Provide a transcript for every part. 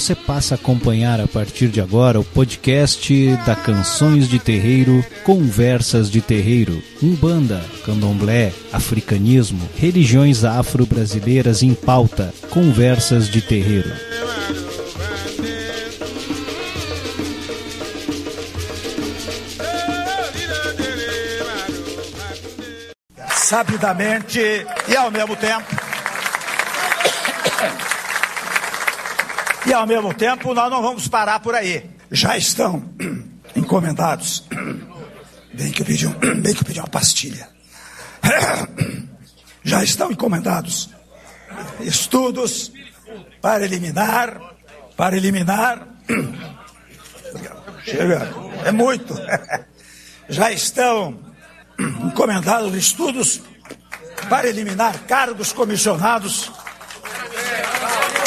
você passa a acompanhar a partir de agora o podcast da Canções de Terreiro, Conversas de Terreiro, Umbanda, Candomblé, Africanismo, religiões afro-brasileiras em pauta, Conversas de Terreiro. Sabidamente e ao mesmo tempo. E ao mesmo tempo, nós não vamos parar por aí. Já estão encomendados. Bem que eu pedi, um, bem que eu pedi uma pastilha. Já estão encomendados estudos para eliminar, para eliminar. Chega, é muito. Já estão encomendados estudos para eliminar cargos comissionados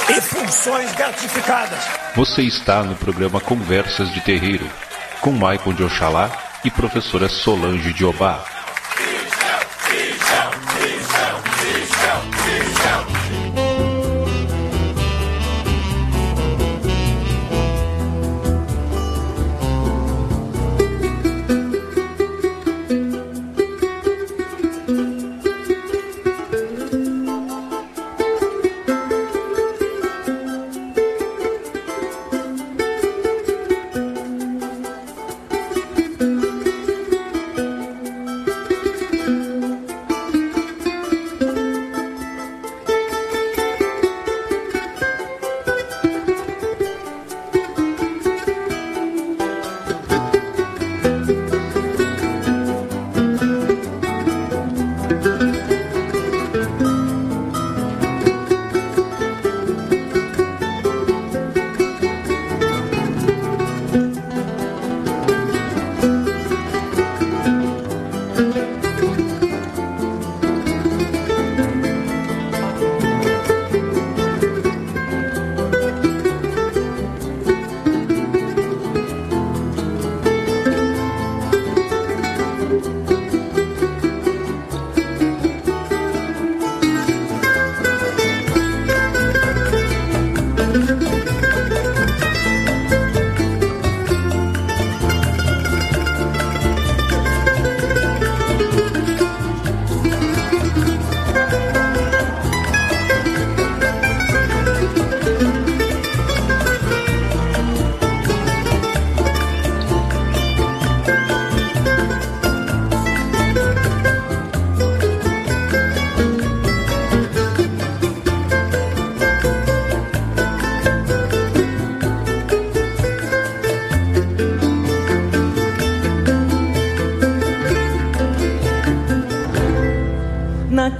e funções gratificadas. Você está no programa Conversas de Terreiro, com Michael de Oxalá e professora Solange de Obá.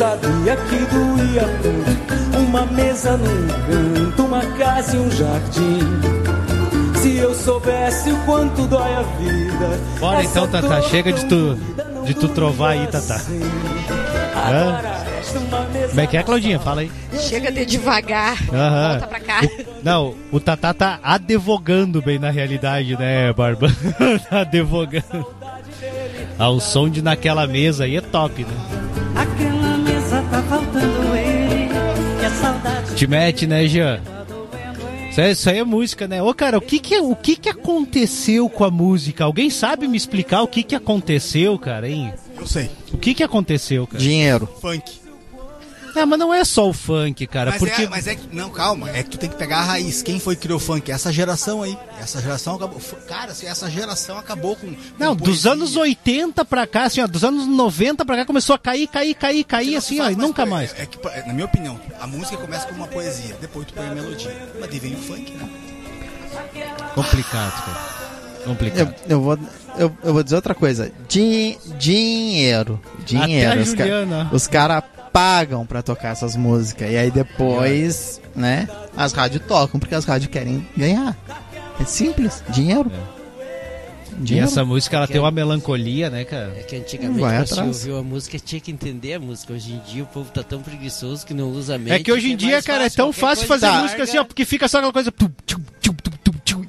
Sabia que doía tanto uma mesa num canto, uma casa e um jardim. Se eu soubesse o quanto dói a vida. Bora então, Tata, chega de tu, de tu trovar aí, Tata. assim. Mesa Como é que é, Claudinha? Fala aí. Chega de devagar. Aham. Volta pra cá. O- não, o Tatá tá advogando bem na realidade, né, Barba? tá advogando. Ah, o som de naquela mesa aí é top, né? Te mete, né, Jean? Isso aí, isso aí é música, né? Ô, cara, o que que, o que que aconteceu com a música? Alguém sabe me explicar o que que aconteceu, cara, hein? Eu sei. O que que aconteceu, cara? Dinheiro. Funk. Ah, mas não é só o funk, cara, Mas, porque... é, mas é que. Não, calma. É que tu tem que pegar a raiz. Quem foi que criou funk? Essa geração aí. Essa geração acabou. Cara, assim, essa geração acabou com. com Não, dos anos 80 pra cá, assim, ó, dos anos 90 pra cá começou a cair, cair, cair, cair, assim, ó, e nunca poe- mais. É que, na minha opinião, a música começa com uma poesia, depois tu põe a melodia. Mas daí vem o funk, né? Complicado, cara. Eu, Complicado. eu vou, eu, eu vou dizer outra coisa. Din, dinheiro. Dinheiro. Até os caras pagam pra tocar essas músicas. E aí depois, né, as rádios tocam, porque as rádios querem ganhar. É simples, dinheiro. E Dinheiro. essa música ela tem uma melancolia, né, cara? É que antigamente Vai você atrás. ouviu a música tinha que entender a música. Hoje em dia o povo tá tão preguiçoso que não usa a mente. É que hoje em que dia, cara, é tão qualquer fácil coisa fazer larga. música assim, ó, porque fica só aquela coisa.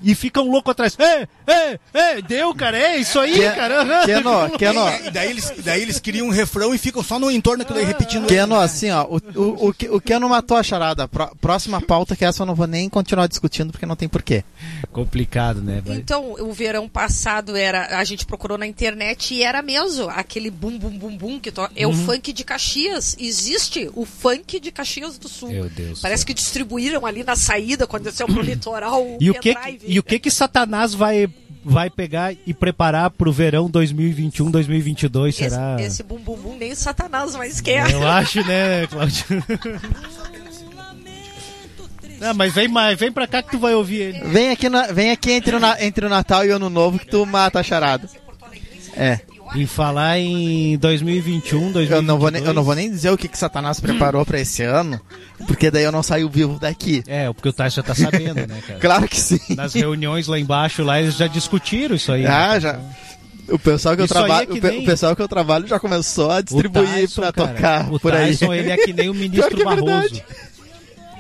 E fica um louco atrás. É, é, é, deu, cara, é isso aí, Que- cara. aham. Keno, Keno, E daí eles, daí eles criam um refrão e ficam só no entorno daquilo aí repetindo. Keno, assim, ó, o, o, o, Keno matou a charada. Pró- próxima pauta, que essa eu não vou nem continuar discutindo, porque não tem porquê. Complicado, né? Então, o verão passado era. A gente procurou na internet e era mesmo aquele bum bum bum bum que to... é Uhum. o funk de Caxias. Existe o funk de Caxias do Sul. Meu Deus. Parece que distribuíram ali na saída quando desceu pro litoral o E o que. E o que que Satanás vai, vai pegar e preparar pro verão 2021, 2022, esse, será? esse bum bum bum nem o Satanás mais quer. Eu acho, né, Claudio? Não, mas vem mais, vem pra cá que tu vai ouvir ele. Vem aqui, na- vem aqui entre, o Na- entre o Natal e o Ano Novo que tu mata a charada. É, Em falar em 2021, 2022... eu não vou, nem, eu não vou nem dizer o que, que Satanás preparou pra esse ano, porque daí eu não saio vivo daqui. É, porque o Tyson já tá sabendo, né, cara? Claro que sim. Nas reuniões lá embaixo, lá eles já discutiram isso aí. Ah, né? já. O pessoal que eu Isso aí trabalho, é que o, pe- nem- o pessoal que eu trabalho já começou a distribuir cara, tocar o por aí. Tyson, ele é que nem o ministro é Barroso.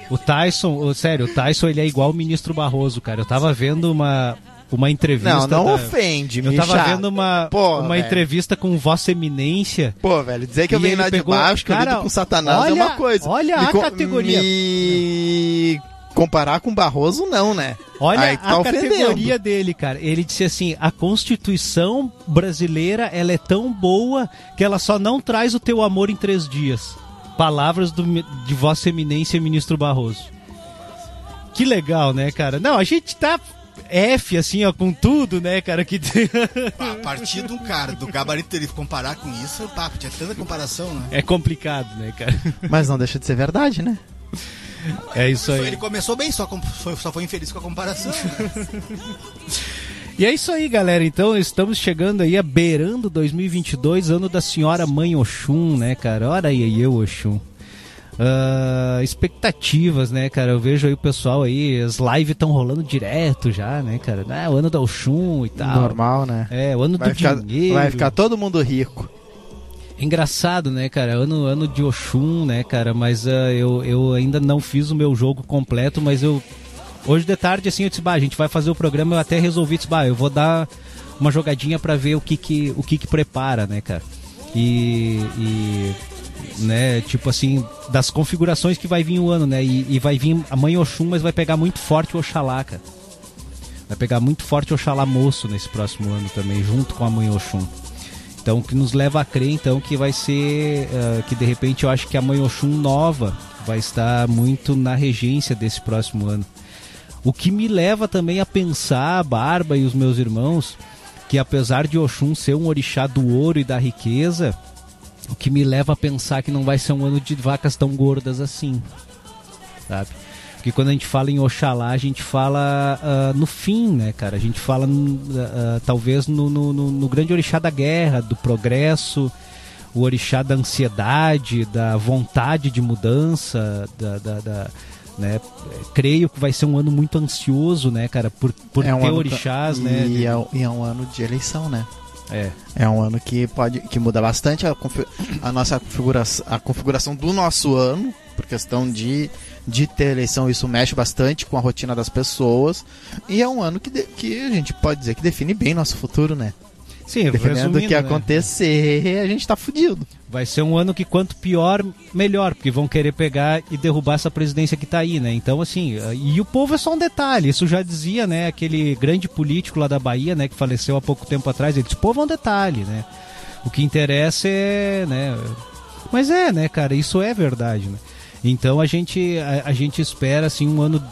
O Tyson, sério, o Tyson ele é igual o ministro Barroso, cara. Eu tava vendo uma, uma entrevista. Não, não da- ofende, Eu tava vendo uma, Pô, uma velho. entrevista com Vossa Eminência. Pô, velho, dizer que eu venho lá de pegou- baixo, que eu Cara, lido com Satanás é olha- uma coisa. olha Me a co- categoria. Me comparar com Barroso, não, né? Olha tá a ofendendo. categoria dele, cara. Ele disse assim: a Constituição brasileira ela é tão boa que ela só não traz o teu amor em três dias. Palavras do, de Vossa Eminência, ministro Barroso. Que legal, né, cara? Não, a gente tá F, assim, ó, com tudo, né, cara? Que A partir de um cara, do gabarito dele comparar com isso, papo, tinha tanta comparação, né? é complicado, né, cara? Mas não deixa de ser verdade, né? É isso aí. Ele começou bem, só, com- foi, só foi infeliz com a comparação. E é isso aí, galera. Então estamos chegando aí a beirando 2022, ano da senhora Mãe Oxum, né, cara? Olha aí, eu, Oxum. Ah, expectativas, né, cara? Eu vejo aí o pessoal aí, as lives estão rolando direto já, né, cara? Ah, o ano da Oxum e tal. Normal, né? É, o ano Vai do ficar, dinheiro. vai ficar todo mundo rico. Engraçado, né, cara? Ano, ano de Oxum, né, cara? Mas ah, eu, eu ainda não fiz o meu jogo completo, mas eu. Hoje de tarde, assim, eu disse, bah, a gente vai fazer o programa, eu até resolvi, disse, bah, eu vou dar uma jogadinha pra ver o que que, o que, que prepara, né, cara? E, e, né, tipo assim, das configurações que vai vir o ano, né? E, e vai vir a mãe Oxum, mas vai pegar muito forte o Oxalá, cara. Vai pegar muito forte o Oxalá moço nesse próximo ano também, junto com a mãe Oxum. Então, o que nos leva a crer, então, que vai ser, ah, que de repente eu acho que a mãe Oxum nova vai estar muito na regência desse próximo ano. O que me leva também a pensar, a Barba e os meus irmãos, que apesar de Oxum ser um orixá do ouro e da riqueza, o que me leva a pensar que não vai ser um ano de vacas tão gordas assim, sabe? Porque quando a gente fala em Oxalá, a gente fala ah, no fim, né, cara? A gente fala ah, talvez no, no, no- grande orixá da guerra, do progresso, o orixá da ansiedade, da vontade de mudança, da, da- da- né? Creio que vai ser um ano muito ansioso, né, cara? Por, por É um ter orixás, e né? É, e é um ano de eleição, né? É. É um ano que pode que muda bastante a, a nossa configuração, a configuração do nosso ano, por questão de, de ter eleição, isso mexe bastante com a rotina das pessoas. E é um ano que, de- que a gente pode dizer que define bem nosso futuro, né? Sim, Dependendo do que né? acontecer, a gente tá fudido. Vai ser um ano que quanto pior, melhor, porque vão querer pegar e derrubar essa presidência que tá aí, né? Então, assim, e o povo é só um detalhe, isso já dizia, né, aquele grande político lá da Bahia, né, que faleceu há pouco tempo atrás, ele disse, o povo é um detalhe, né? O que interessa é, né, mas é, né, cara, isso é verdade, né? Então a gente, a, a gente espera assim um ano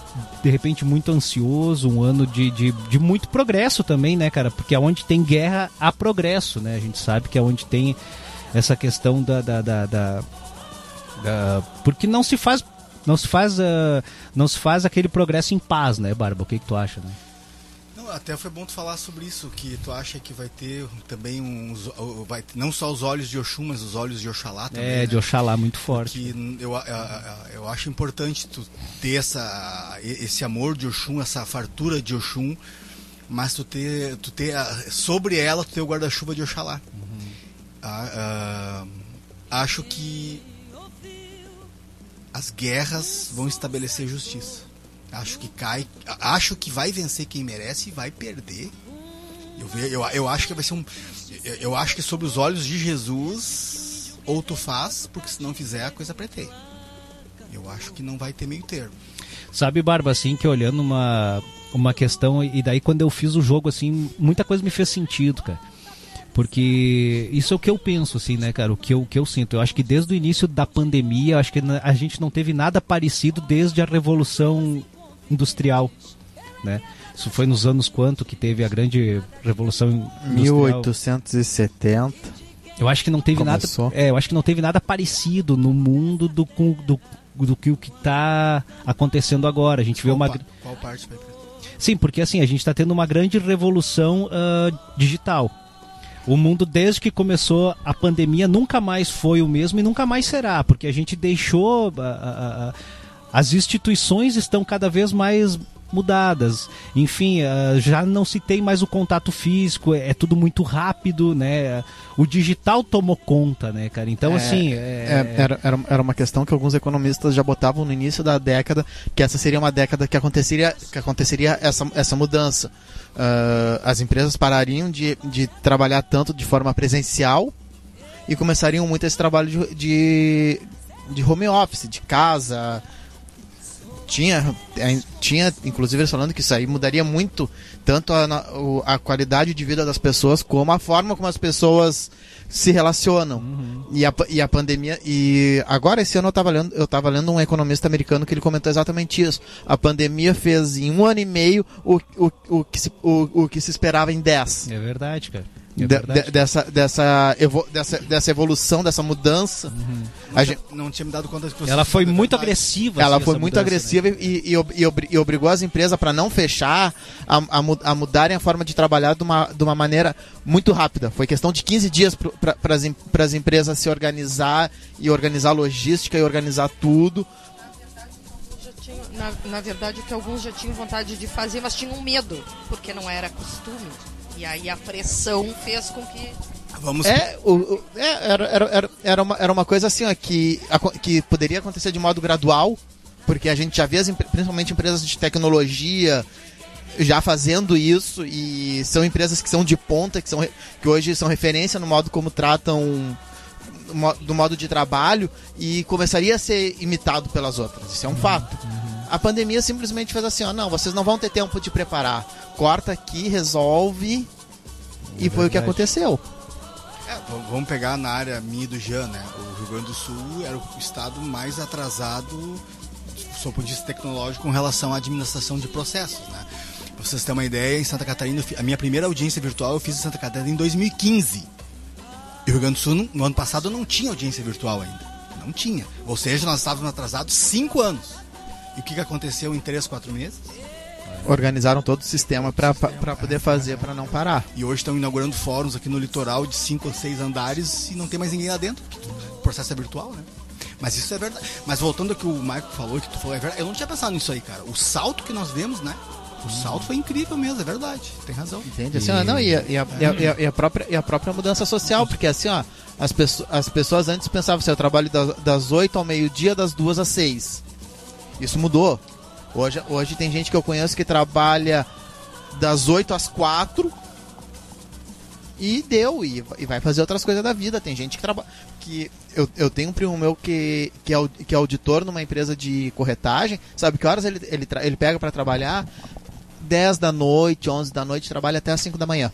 de repente muito ansioso, um ano de, de, de muito progresso também, né, cara? Porque aonde tem guerra há progresso, né? A gente sabe que aonde tem essa questão da, da, da, da- porque não se faz não se faz ah, não se faz aquele progresso em paz, né, Barba? O que, que tu acha? Né? Até foi bom tu falar sobre isso, que tu acha que vai ter também uns. Vai, não só os olhos de Oxum, mas os olhos de Oxalá também. É, né? de Oxalá muito forte. Que eu, eu, eu acho importante tu ter essa, esse amor de Oxum, essa fartura de Oxum, mas tu ter, tu ter sobre ela tu ter o guarda-chuva de Oxalá. Uhum. Ah, ah, acho que as guerras vão estabelecer justiça. Acho que cai, acho que vai vencer quem merece e vai perder. Eu, eu, eu acho que vai ser um, eu, eu acho que sobre os olhos de Jesus ou tu faz, porque se não fizer a coisa pretei. Eu acho que não vai ter meio termo. Sabe, Barba, assim, que olhando uma, uma questão, e daí quando eu fiz o jogo, assim, muita coisa me fez sentido, cara. Porque isso é o que eu penso, assim, né, cara? O que eu, o que eu sinto. Eu acho que desde o início da pandemia, acho que a gente não teve nada parecido desde a Revolução Industrial, né? Isso foi nos anos quanto que teve a grande Revolução Industrial? 1870. Eu acho que não teve Começou. nada. É, eu acho que não teve nada parecido no mundo do, do, do que o que está acontecendo agora. A gente qual vê uma. Pa, qual parte vai Sim, porque assim, a gente está tendo uma grande revolução uh, digital. O mundo, desde que começou a pandemia, nunca mais foi o mesmo e nunca mais será, porque a gente deixou. Uh, uh, as instituições estão cada vez mais mudadas. Enfim, uh, já não se tem mais o contato físico, é, é, tudo muito rápido, né? O digital tomou conta, né, cara? Então, É, assim. é, era, era, era uma questão que alguns economistas já botavam no início da década, que essa seria uma década que aconteceria, que aconteceria essa, essa mudança. Uh, as empresas parariam de, de trabalhar tanto de forma presencial e começariam muito esse trabalho de, de, de home office, de casa, tinha, tinha inclusive eles falando que isso aí mudaria muito tanto a, a qualidade de vida das pessoas como a forma como as pessoas se relacionam. Uhum. e, a, e a pandemia e agora esse ano eu estava lendo eu tava lendo um economista americano que ele comentou exatamente isso. A pandemia fez em um ano e meio o, o, o, que, se, o, o que se esperava em dez. É verdade cara é de, de, dessa, dessa, evo, dessa, dessa evolução, dessa mudança. Uhum. Não, gente, tinha, não tinha me dado conta de que Ela foi muito agressiva. Ela assim, foi muito mudança, agressiva né? e, e, e, e, obrigou as empresas para não fechar, a, a, a, mudarem a forma de trabalhar de uma, de uma maneira muito rápida. Foi questão de 15 dias para as empresas se organizar e organizar a logística e organizar tudo. Na, na verdade, o que alguns já tinham vontade de fazer, mas tinham medo, porque não era costume. E aí a pressão fez com que. Vamos... É, o, o, é, era, era, era, uma, era uma coisa assim, ó, que, que poderia acontecer de modo gradual, porque a gente já vê, as, principalmente empresas de tecnologia, já fazendo isso, e são empresas que são de ponta, que, são, que hoje são referência no modo como tratam do modo de trabalho, e começaria a ser imitado pelas outras. Isso é um fato. A pandemia simplesmente fez assim, ó, não, vocês não vão ter tempo de preparar. Corta aqui, resolve. É e foi o que aconteceu. É, vamos pegar na área minha do Jean, né? O Rio Grande do Sul era o estado mais atrasado do ponto de vista tecnológico com relação à administração de processos, né? Pra vocês terem uma ideia, em Santa Catarina, a minha primeira audiência virtual eu fiz em Santa Catarina em 2015. E o Rio Grande do Sul, no ano passado, não tinha audiência virtual ainda. Não tinha. Ou seja, nós estávamos atrasados cinco anos. E o que, que aconteceu em 3, 4 meses? Organizaram todo o sistema para poder fazer, para não parar. E hoje estão inaugurando fóruns aqui no litoral de 5 ou 6 andares e não tem mais ninguém lá dentro. O processo é virtual, né? Mas isso é verdade. Mas voltando ao que o Marco falou, que tu falou, é verdade. Eu não tinha pensado nisso aí, cara. O salto que nós vemos, né? O salto foi incrível mesmo, é verdade. Tem razão. Entende? Assim, ó, não, e, a, e, a, e, a, e, a, própria, e a própria mudança social, porque assim, ó, as, pessoas, as pessoas antes pensavam assim, eu trabalho das, das 8 ao meio-dia, das 2 às 6. Isso mudou. Hoje, hoje tem gente que eu conheço que trabalha das 8 às 4 e deu, e, e vai fazer outras coisas da vida. Tem gente que trabalha. que eu, eu tenho um primo meu que, que, é, que é auditor numa empresa de corretagem. Sabe que horas ele, ele, ele pega para trabalhar? 10 da noite, 11 da noite, trabalha até as 5 da manhã.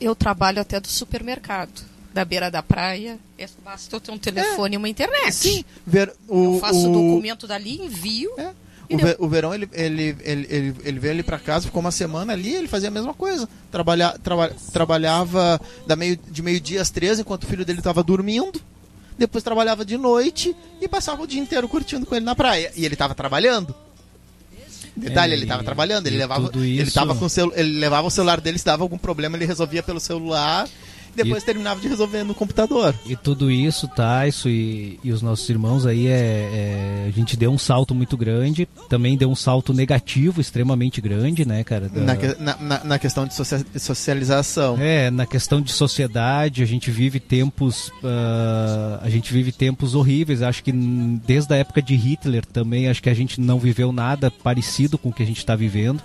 Eu trabalho até do supermercado da beira da praia. É, basta eu ter um telefone é, e uma internet. Sim. Ver, o, eu faço o documento dali, envio. É. O, ver, o, verão ele, ele, ele, ele, ele veio ali para casa, ficou uma semana ali, ele fazia a mesma coisa. Trabalha, traba, trabalhava da meio, de meio-dia às três, enquanto o filho dele estava dormindo. Depois trabalhava de noite e passava o dia inteiro curtindo com ele na praia. E ele estava trabalhando. Detalhe, É, ele tava e- trabalhando, ele levava, tudo ele isso- tava com o celu- ele levava o celular dele, se dava algum problema, ele resolvia pelo celular, e depois terminava de resolver no computador. E tudo isso, Taisso e, e os nossos irmãos aí, é, é, a gente deu um salto muito grande, também deu um salto negativo extremamente grande, né, cara? da- Na, que- na, na- questão de socia- socialização. É, na questão de sociedade, a gente vive tempos, ah, a gente vive tempos horríveis. Acho que desde a época de Hitler também, acho que a gente não viveu nada parecido com o que a gente está vivendo.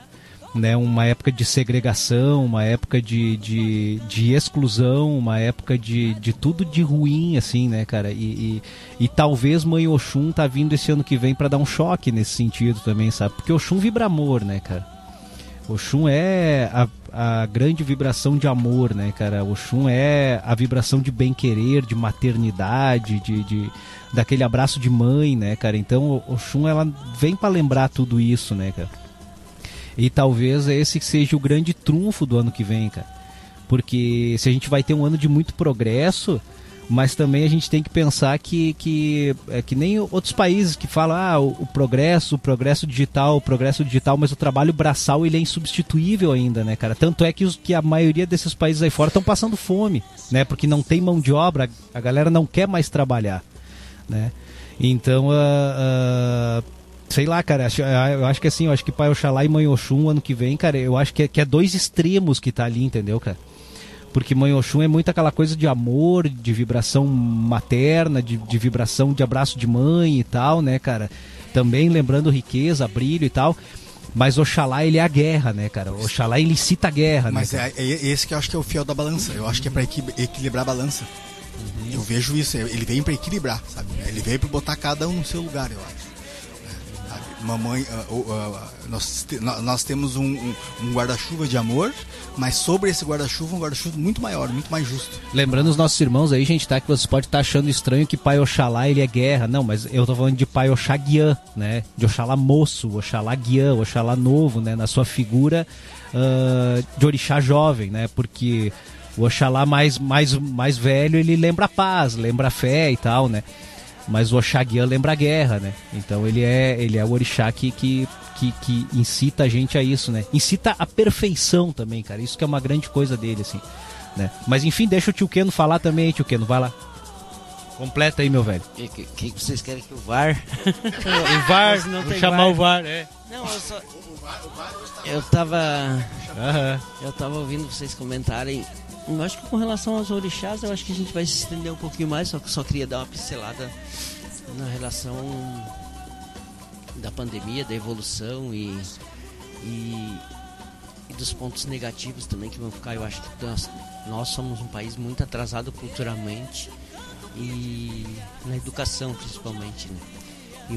Né, uma época de segregação, uma época de, de, de exclusão, uma época de, de tudo de ruim, assim, né, cara? E, e, e talvez Mãe Oxum tá vindo esse ano que vem para dar um choque nesse sentido também, sabe? Porque Oxum vibra amor, né, cara? Oxum é a, a grande vibração de amor, né, cara? Oxum é a vibração de bem-querer, de maternidade, de, de daquele abraço de mãe, né, cara? Então, Oxum, ela vem para lembrar tudo isso, né, cara? E talvez esse seja o grande trunfo do ano que vem, cara. Porque se a gente vai ter um ano de muito progresso, mas também a gente tem que pensar que, que é que nem outros países que falam ah, o, o progresso, o progresso digital, o progresso digital, mas o trabalho braçal ele é insubstituível ainda, né, cara? Tanto é que, os, que a maioria desses países aí fora estão passando fome, né? Porque não tem mão de obra, a galera não quer mais trabalhar, né? Então, ah, ah, sei lá, cara, acho- ah, eu acho que assim, eu acho que Pai Oxalá e Mãe Oxum ano que vem, cara, eu acho que é, que é dois extremos que tá ali, entendeu, cara? Porque Mãe Oxum é muito aquela coisa de amor, de vibração materna, de, de vibração de abraço de mãe e tal, né, cara? Também lembrando riqueza, brilho e tal. Mas Oxalá, ele é a guerra, né, cara? Oxalá, ele incita a guerra, Mas né? cara? é, é esse que eu acho que é o fiel da balança. Eu acho que é pra equi- equilibrar a balança. Uhum. Eu vejo isso. Ele veio pra equilibrar, sabe? Ele veio pra botar cada um no seu lugar, eu acho. Mamãe, oh, ah, nós, te- nó- nós temos um, um- guarda-chuva de amor, mas sobre esse guarda-chuva, um guarda-chuva muito maior, muito mais justo. Lembrando os nossos irmãos aí, gente, tá? Que vocês podem estar achando estranho que Pai Oxalá ele é guerra. Não, mas eu tô falando de Pai Oxaguian, né? De Oxalá moço, Oxalá guiã, Oxalá novo, né? Na sua figura ah, de orixá jovem, né? Porque o Oxalá mais, mais, mais velho, ele lembra a paz, lembra a fé e tal, né? Mas o Oxaguian lembra a guerra, né? Então ele é, ele é o orixá que, que, que, que incita a gente a isso, né? Incita a perfeição também, cara. Isso que é uma grande coisa dele, assim. Né? Mas enfim, deixa o tio Keno falar também, tio Keno, vai lá. Completa aí, meu velho. O que, que, que vocês querem que o VAR? O VAR, não vou tem chamar o VAR, é. Não, eu só. Eu tava. Aham. Eu tava ouvindo vocês comentarem. Eu acho que com relação aos orixás, eu acho que a gente vai se estender um pouquinho mais, só que só queria dar uma pincelada na relação da pandemia, da evolução e, e, e dos pontos negativos também que vão ficar. Eu acho que nós, nós somos um país muito atrasado culturalmente e na educação principalmente, né?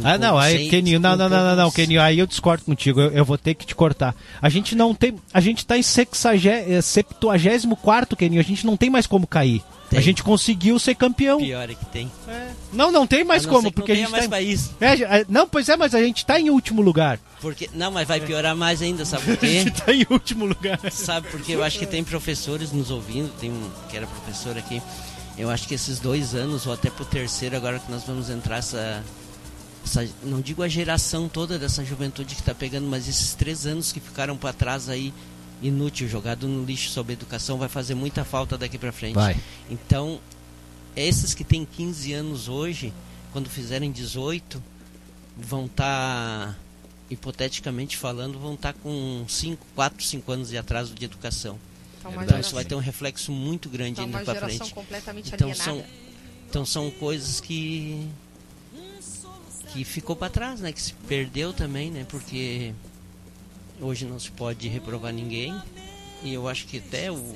Ah, não, aí, Keninho, não, não, não, não, Keninho, aí eu discordo contigo, eu, vou ter que te cortar. A gente não tem, a gente tá em 74 Keninho, a gente não tem mais como cair. A gente conseguiu ser campeão. Pior é que tem. Não, não tem mais A como, porque a gente mais tá país. É, é, não, pois é, mas a gente tá em último lugar. Porque, não, mas vai piorar mais ainda, sabe por A quê? gente tá em último lugar. Sabe, porque eu acho que tem professores nos ouvindo, tem um que era professor aqui. Eu acho que esses dois anos, ou até pro terceiro, agora que nós vamos entrar essa. Essa não digo a geração toda dessa juventude que tá pegando, mas esses três anos que ficaram para trás aí, inútil, jogado no lixo sobre educação, vai fazer muita falta daqui para frente. Vai. Então, esses que têm 15 anos hoje, quando fizerem 18, vão estar, hipoteticamente falando, vão estar com 5, 4, 5 anos de atraso de educação. Então, Então geração, isso vai ter um reflexo muito grande então, uma para frente. completamente Então alienada. são, então são coisas que que ficou para trás, né? Que se perdeu também, né? Porque hoje não se pode reprovar ninguém e eu acho que até o,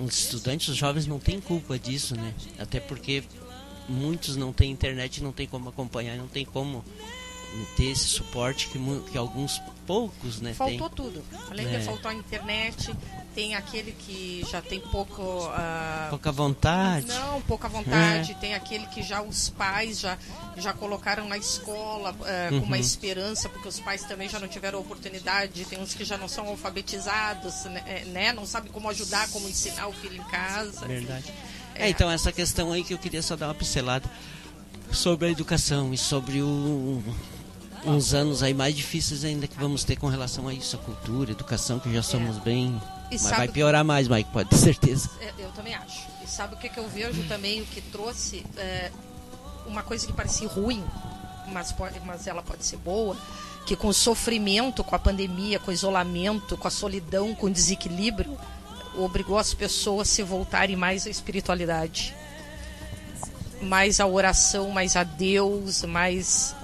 os estudantes, os jovens não têm culpa disso, né? Até porque muitos não têm internet, não tem como acompanhar, não tem como ter esse suporte que, que alguns poucos, né? têm. Faltou tudo. Além É. de faltar a internet, tem aquele que já tem pouco. ah, Pouca vontade. Não, pouca vontade. É. Tem aquele que já os pais já, já colocaram na escola com Uhum. uma esperança, porque os pais também já não tiveram oportunidade. Tem uns que já não são alfabetizados, né? eh, né? Não sabem como ajudar, como ensinar o filho em casa. Verdade. É. É, então essa questão aí que eu queria só dar uma pincelada sobre a educação e sobre o uns anos aí mais difíceis ainda que vamos ter com relação a isso, a cultura, a educação, que já somos bem. E Mas vai piorar mais, Mike, pode ter certeza. É, Eu também acho. E sabe o que, que eu vejo também, o que trouxe é, uma coisa que parecia ruim, mas, pode, mas ela pode ser boa, que com o sofrimento, com a pandemia, com o isolamento, com a solidão, com o desequilíbrio, obrigou as pessoas a se voltarem mais à espiritualidade. Mais à oração, mais a Deus, mais.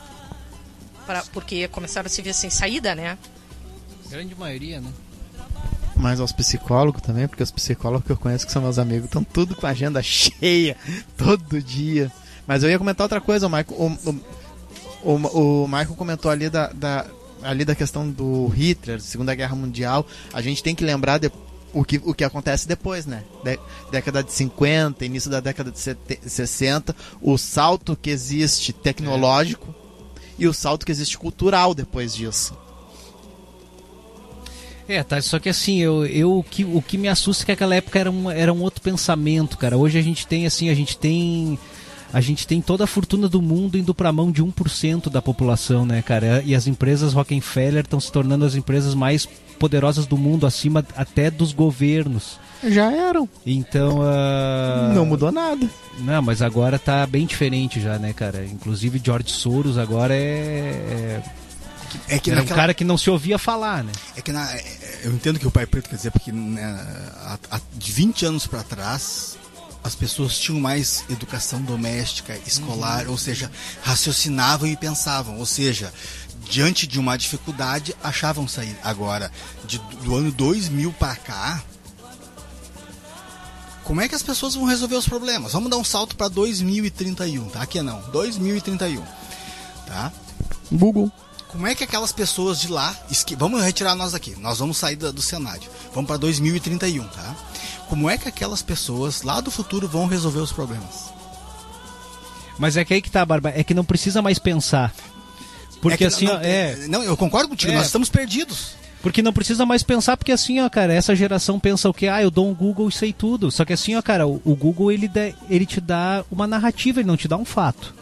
Pra, porque começaram a se ver sem saída, né? Grande maioria, né? Mas aos psicólogos também, porque os psicólogos que eu conheço que são meus amigos estão tudo com a agenda cheia, todo dia. Mas eu ia comentar outra coisa, o Michael. O, o, o, o Michael comentou ali da, da, ali da questão do Hitler, Segunda Guerra Mundial. A gente tem que lembrar de, o, que, o que acontece depois, né? De, década de 50, início da década de sete- 60, o salto que existe tecnológico e o salto que existe cultural depois disso. É, tá, só que assim, eu, eu, o, que, o que me assusta é que aquela época era um, era um outro pensamento, cara. Hoje a gente tem, assim, a gente tem. A gente tem toda a fortuna do mundo indo pra mão de 1% da população, né, cara? E as empresas Rockefeller estão se tornando as empresas mais poderosas do mundo, acima até dos governos. Já eram. Então. ah, Não mudou nada. Não, mas agora tá bem diferente já, né, cara? Inclusive George Soros agora é. É que é era um naquela- cara que não se ouvia falar, né? É que na- é- eu entendo que o pai preto quer dizer porque né, há- há- de 20 anos para trás as pessoas tinham mais educação doméstica, escolar, ou seja, raciocinavam e pensavam, ou seja, diante de uma dificuldade achavam sair. Agora, de- do ano 2000 para cá, como é que as pessoas vão resolver os problemas? Vamos dar um salto para 2031, tá? Aqui não, 2031, tá? Google. Como é que aquelas pessoas de lá. esque- Vamos retirar nós daqui. Nós vamos sair da- do cenário. Vamos para 2031, tá? Como é que aquelas pessoas lá do futuro vão resolver os problemas? Mas é que aí que tá, Barba. É que não precisa mais pensar. Porque É que assim, não, ó, é. Não, eu concordo contigo, É. nós estamos perdidos. Porque não precisa mais pensar, porque assim, ó, cara, essa geração pensa o quê? Ah, eu dou um Google e sei tudo. Só que assim, ó, cara, o, o Google ele, dá- ele te dá uma narrativa, ele não te dá um fato.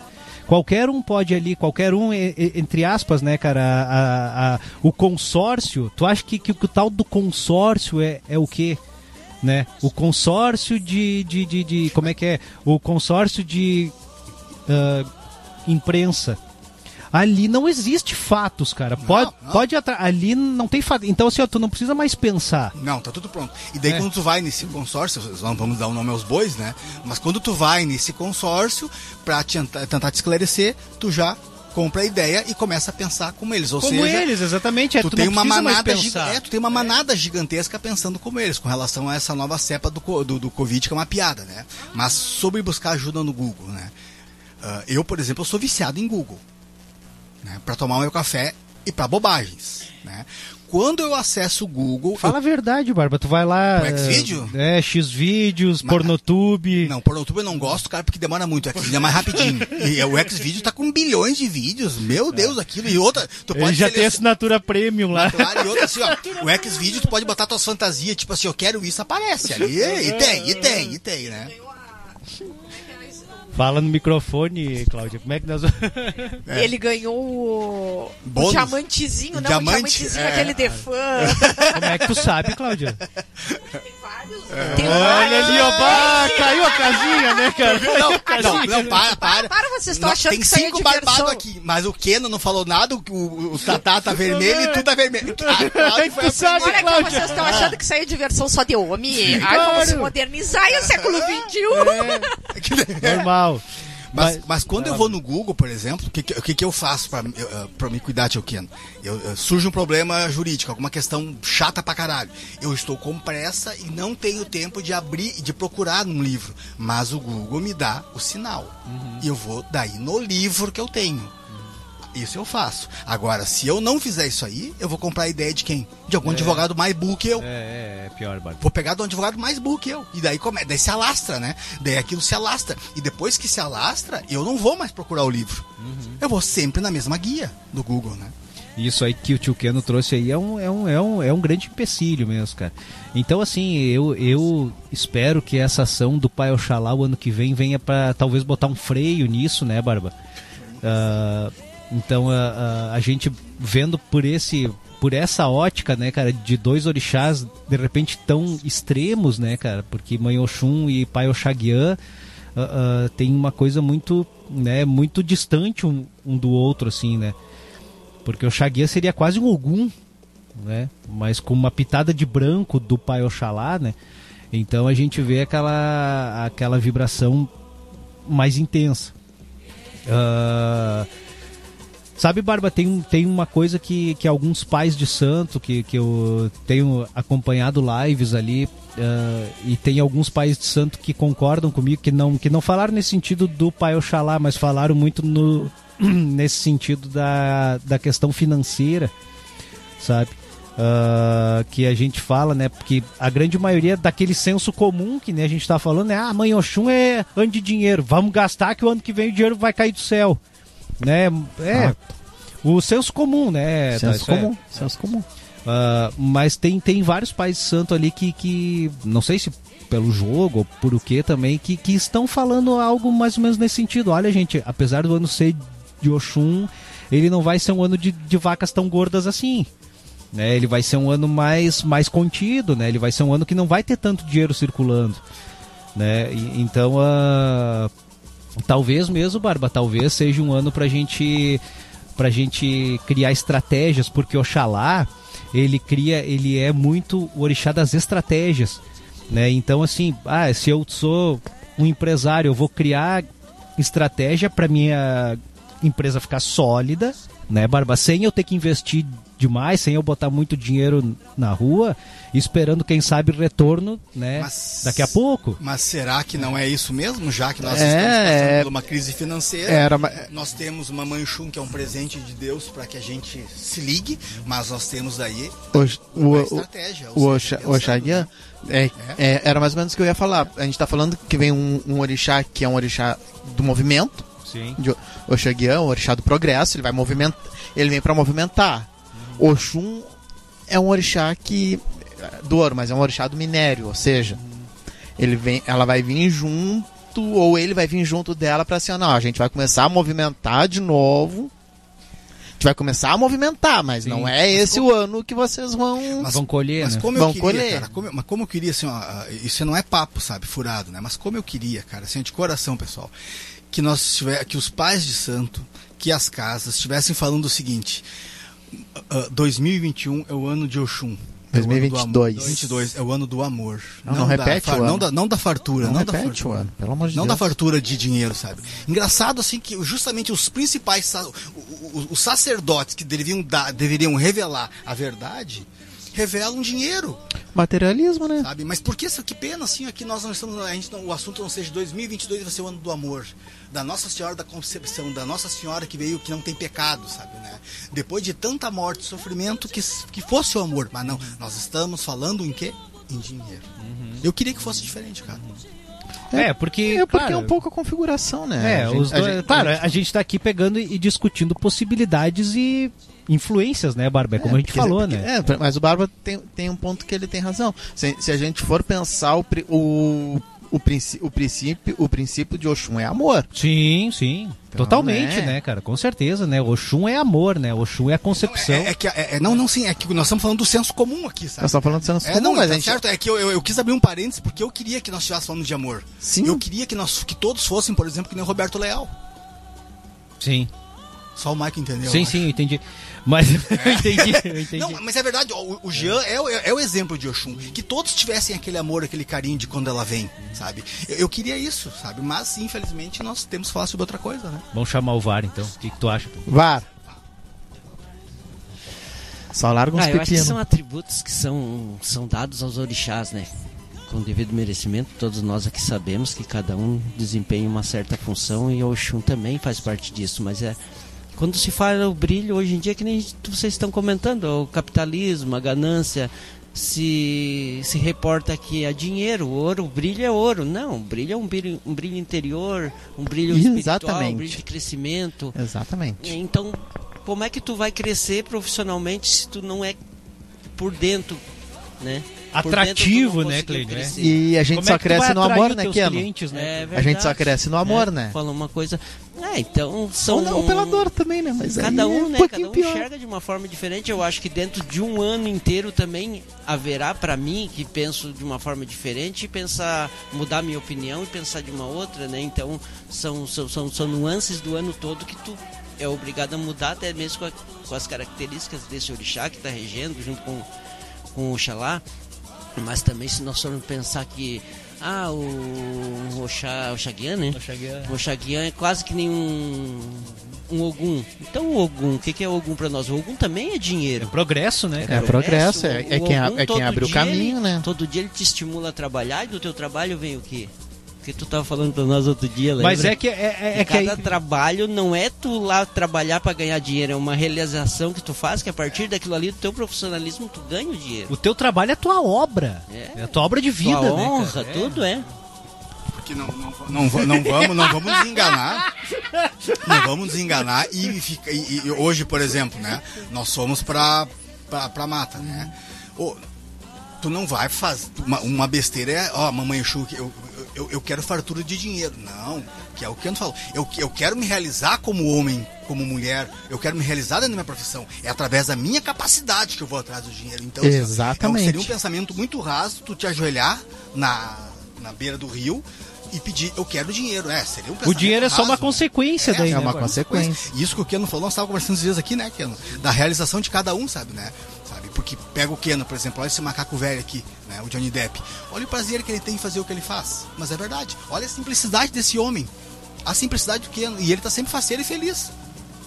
Qualquer um pode ali, qualquer um, entre aspas, né, cara, a- a- a- o consórcio, tu acha que, que o tal do consórcio é, é o quê? Né? O consórcio de, de, de, de- Como é que é? O consórcio de ah, imprensa. Ali não existe fatos, cara. Pode, não. pode ali não tem fato. Então assim, ó, tu não precisa mais pensar. Não, tá tudo pronto. E daí É. quando tu vai nesse consórcio, não vamos dar o nome aos bois, né? Mas quando tu vai nesse consórcio pra te tentar, te esclarecer, tu já compra a ideia e começa a pensar como eles. Ou Como seja, eles, exatamente. É, tu, tu tem uma manada é, tu tem uma manada gigantesca pensando como eles, com relação a essa nova cepa do, do, do Covid, que é uma piada, né? Mas sobre buscar ajuda no Google, né? Ah, eu, por exemplo, eu sou viciado em Google. Né? Para tomar meu café e para bobagens, né? Quando eu acesso o Google, Fala a verdade, Barba. Tu vai lá. O Xvideo? É, Xvideos, Mas- Pornotube. Não, por YouTube eu não gosto, cara, porque demora muito. O Xvideo é mais rapidinho. e o Xvideo tá com bilhões de vídeos. Meu Deus, aquilo. E outra, tu Ele pode já tem assinatura premium lá. Claro, e outra assim, ó. O Xvideo tu pode botar tuas fantasias, tipo assim, eu quero isso, aparece ali. E tem, e tem, e tem, né? Fala no microfone, Cláudia. Como é que nós. Ele ganhou o, o diamantezinho, não, Diamante, o diamantezinho, é. aquele de fã. Como é que tu sabe, Cláudia? Tem Olha vários. ali, ó. caiu a casinha, né, cara? Não, não, não, para, para. Para, vocês estão achando tem que aí é cinco barbados aqui, mas o Keno não falou nada, o, o, o Tatá tá vermelho e tu tá vermelho. A Cláudia foi a Tu sabe, Olha que Cláudia. vocês estão achando que isso aí é diversão só de homem. Ai, Claro. vamos se modernizar e o século XXI. Normal. Mas, mas quando eu vou no Google, por exemplo, o que, que, que eu faço pra, eh, me cuidar, tio Keno? Eu, eh, surge um problema jurídico, alguma questão chata pra caralho. Eu estou com pressa e não tenho tempo de abrir, de procurar num livro. Mas o Google me dá o sinal. E eu vou daí no livro que eu tenho. Isso eu faço. Agora, se eu não fizer isso aí, eu vou comprar a ideia de quem? De algum advogado mais burro que eu. É, é, é pior, Barba. Vou pegar do advogado mais burro que eu. E daí, come... daí se alastra, né? Daí aquilo se alastra. E depois que se alastra, eu não vou mais procurar o livro. Eu vou sempre na mesma guia do Google, né? Isso aí que o tio Keno trouxe aí é um, é um, é um, é um grande empecilho mesmo, cara. Então, assim, eu, eu espero que essa ação do Pai Oxalá o ano que vem venha pra talvez botar um freio nisso, né, Barba? Ah, Então a, a, a gente vendo por esse por essa ótica, né, cara, de dois orixás de repente tão extremos, né, cara, porque Mãe Oxum e Pai Oxaguian uh, uh, tem uma coisa muito, né, muito distante um, um do outro, assim, né, porque Oxaguian seria quase um Ogum, né, mas com uma pitada de branco do Pai Oxalá, né, então a gente vê aquela, aquela vibração mais intensa. Uh, Sabe, Barba, tem, tem uma coisa que, que alguns pais de santo, que, que eu tenho acompanhado lives ali, uh, e tem alguns pais de santo que concordam comigo, que não, que não falaram nesse sentido do pai Oxalá, mas falaram muito no, nesse sentido da, da questão financeira, sabe? Uh, que a gente fala, né? Porque a grande maioria daquele senso comum que né, a gente está falando é: ah, mãe Oxum é ano de dinheiro, vamos gastar que o ano que vem o dinheiro vai cair do céu né? É ah. o senso comum, né? Senso tá, comum, é. senso comum. Uh, mas tem, tem vários pais santo ali que, que não sei se pelo jogo ou por o que também que, que estão falando algo mais ou menos nesse sentido. Olha, gente, apesar do ano ser de Oxum, ele não vai ser um ano de, de vacas tão gordas assim. Né? Ele vai ser um ano mais, mais contido, né? Ele vai ser um ano que não vai ter tanto dinheiro circulando. Né? E, então, uh, Talvez mesmo, Barba, talvez seja um ano pra gente pra gente criar estratégias, porque Oxalá, ele cria, ele é muito o orixá das estratégias, né? Então assim, ah, se eu sou um empresário, eu vou criar estratégia para minha empresa ficar sólida, né, Barba, sem eu ter que investir demais, sem eu botar muito dinheiro na rua, esperando, quem sabe, retorno, né? Mas, daqui a pouco. Mas será que não é isso mesmo? Já que nós é, estamos passando é. por uma crise financeira, era, nós temos uma Manchum que é um presente de Deus para que a gente se ligue, mas nós temos aí o, uma o, estratégia. O, o Oxaguian é, é. era mais ou menos o que eu ia falar. A gente está falando que vem um, um orixá que é um orixá do movimento. Sim. De Oxaguian, o orixá do progresso, ele vai movimentar, ele vem para movimentar. Oxum é um orixá que do ouro, mas é um orixá do minério, ou seja, ele vem, ela vai vir junto ou ele vai vir junto dela para assim, não, a gente vai começar a movimentar de novo. A gente vai começar a movimentar, mas Sim. não é mas esse como... o ano que vocês vão mas, vão colher, mas né? como vão eu queria, colher. Cara, como, mas como eu queria assim, ó, isso não é papo, sabe, furado, né? Mas como eu queria, cara, assim, de coração, pessoal, que nós tiver, que os pais de santo, que as casas estivessem falando o seguinte: uh, 2021 é o ano de Oxum. 2022. 2022 é o ano do amor. Não, não, não repete da, o ano. Não da, não da fartura. Não, não repete da fartura. o ano, pelo amor de não Deus. da fartura de dinheiro, sabe? Engraçado assim que justamente os principais, os sacerdotes que deveriam, dar, deveriam revelar a verdade, revelam dinheiro. Materialismo, né? Sabe? Mas por que, que pena assim, aqui nós não estamos, a gente não, o assunto não seja 2022 vai ser o ano do amor da Nossa Senhora da Concepção, da Nossa Senhora que veio que não tem pecado, sabe, né? Depois de tanta morte e sofrimento, que, que fosse o amor. Mas não, nós estamos falando em quê? Em dinheiro. Uhum. Eu queria que fosse diferente, cara. É, é porque. É porque é um pouco a configuração, né? É, gente, os dois, a gente, claro, a gente está aqui pegando e discutindo possibilidades e influências, né, Barba? É como é, a gente falou, porque, né? É, mas o Barba tem, tem um ponto que ele tem razão. Se, se a gente for pensar o, o o, princ o, princípio, o princípio de Oxum é amor. Sim, sim. Então, Totalmente, né? né? cara? Com certeza, né? Oxum é amor, né? Oxum é a concepção. Não, é, é, que, é, é, não, não, sim. É que nós estamos falando do senso comum aqui, sabe? Nós estamos falando do senso é, comum, não, mas tá gente... certo. É que eu, eu, eu, quis abrir um parênteses porque eu queria que nós estivéssemos falando de amor. Sim. Eu queria que, nós, que todos fossem, por exemplo, que nem o Roberto Leal. Sim. Só o Mike entendeu. Sim, sim, eu entendi. Mas é. eu entendi, eu entendi. Não, mas é verdade, o, o Jean é, é, é, o exemplo de Oxum. Que todos tivessem aquele amor, aquele carinho de quando ela vem, sabe? Eu, eu queria isso, sabe? Mas, infelizmente, nós temos que falar sobre outra coisa, né? Vamos chamar o VAR, então. O que, que tu acha? VAR. Só larga uns ah, eu acho que são atributos que são, são dados aos orixás, né? Com devido merecimento, todos nós aqui sabemos que cada um desempenha uma certa função e o Oxum também faz parte disso, mas é quando se fala o brilho hoje em dia, que nem vocês estão comentando, o capitalismo, a ganância, se, se reporta que é dinheiro, ouro, o brilho é ouro. Não, o brilho é um brilho, um brilho interior, um brilho espiritual, um brilho de crescimento. Exatamente. Então, como é que tu vai crescer profissionalmente se tu não é por dentro, né? Atrativo, né, Cleide? E a gente Como só é cresce no amor, né, Keno? Clientes, né? É a gente só cresce no amor, é, né? Fala uma coisa. É, então são. Ou não, o pelador também, né? Mas Cada aí um, é né? Cada um pior. enxerga de uma forma diferente. Eu acho que dentro de um ano inteiro também haverá para mim que penso de uma forma diferente, pensar, mudar minha opinião e pensar de uma outra, né? Então são, são, são, são nuances do ano todo que tu é obrigado a mudar até mesmo com, a- com as características desse orixá que está regendo junto com, com o Oxalá. Mas também se nós formos pensar que ah, o Oxá, Oxaguian, né? Oxaguian. Oxaguian é quase que nem um, um Ogum. Então o Ogum, o que, que é Ogum para nós? O Ogum também é dinheiro. Progresso, né? É progresso, é, é O quem, a- Ogum, é quem abre o caminho, ele- né? Todo dia ele te estimula a trabalhar e do teu trabalho vem o quê? O que tu tava falando pra nós outro dia, lembra? Mas é que é, é, é que cada aí, trabalho não é tu lá trabalhar para ganhar dinheiro, é uma realização que tu faz que a partir daquilo ali do teu profissionalismo tu ganha o dinheiro. o teu trabalho é tua obra. É. É, a tua obra de vida, Tua né? honra, cara? É. tudo é. Porque não, não, não, não vamos, não vamos nos enganar. Não vamos nos enganar e, fica, e- e hoje, por exemplo, né? Nós fomos pra, pra, pra mata, né? Tu não vai fazer. Uma, uma besteira é, ó, mamãe Chu, eu, eu, eu quero fartura de dinheiro. Não, que é o que eu não falo. Eu, eu quero me realizar como homem, como mulher, eu quero me realizar dentro da minha profissão. É através da minha capacidade que eu vou atrás do dinheiro. Então, assim, Exatamente. é um- seria um pensamento muito raso tu te ajoelhar na, na beira do rio e pedir, eu quero dinheiro. É, seria um O dinheiro é só uma né? consequência daí, é né? uma agora? consequência. Isso que o Keno falou, nós estávamos conversando esses dias aqui, né, Keno? Da realização de cada um, sabe, né? Sabe? Porque pega o Keno, por exemplo, olha esse macaco velho aqui, né? O Johnny Depp. Olha o prazer que ele tem em fazer o que ele faz. Mas é verdade. Olha a simplicidade desse homem. A simplicidade do Keno. E ele tá sempre faceiro e feliz.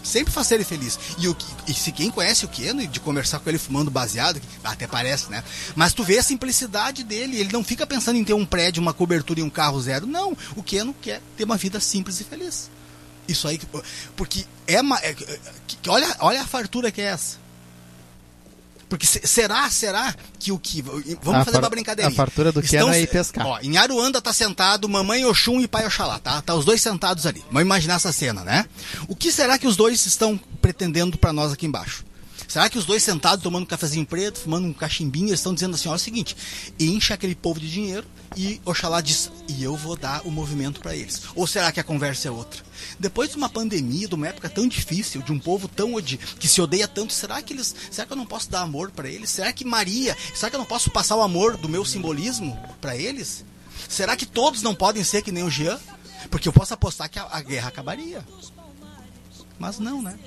Sempre faceiro e feliz. E, o, e se quem conhece o Keno e de conversar com ele fumando baseado, até parece, né? Mas tu vê a simplicidade dele. Ele não fica pensando em ter um prédio, uma cobertura e um carro zero. Não. O Keno quer ter uma vida simples e feliz. Isso aí, porque é, uma, é- olha, olha a fartura que é essa. Porque se- será, será que o que vamos A fazer uma brincadeira. a fartura do Keno é ir pescar. Ó, em Aruanda tá sentado mamãe Oxum e pai Oxalá, tá? Tá os dois sentados ali. Vamos imaginar essa cena, né? O que será que os dois estão pretendendo para nós aqui embaixo? Será que os dois sentados tomando um cafezinho preto, fumando um cachimbinho, eles estão dizendo assim, olha é o seguinte, enche aquele povo de dinheiro e Oxalá diz, e eu vou dar o movimento para eles. Ou será que a conversa é outra? Depois de uma pandemia, de uma época tão difícil, de um povo tão que se odeia tanto, será que eles, será que eu não posso dar amor para eles? Será que Maria, será que eu não posso passar o amor do meu simbolismo para eles? Será que todos não podem ser que nem o Jean? Porque eu posso apostar que a, a guerra acabaria. Mas não, né?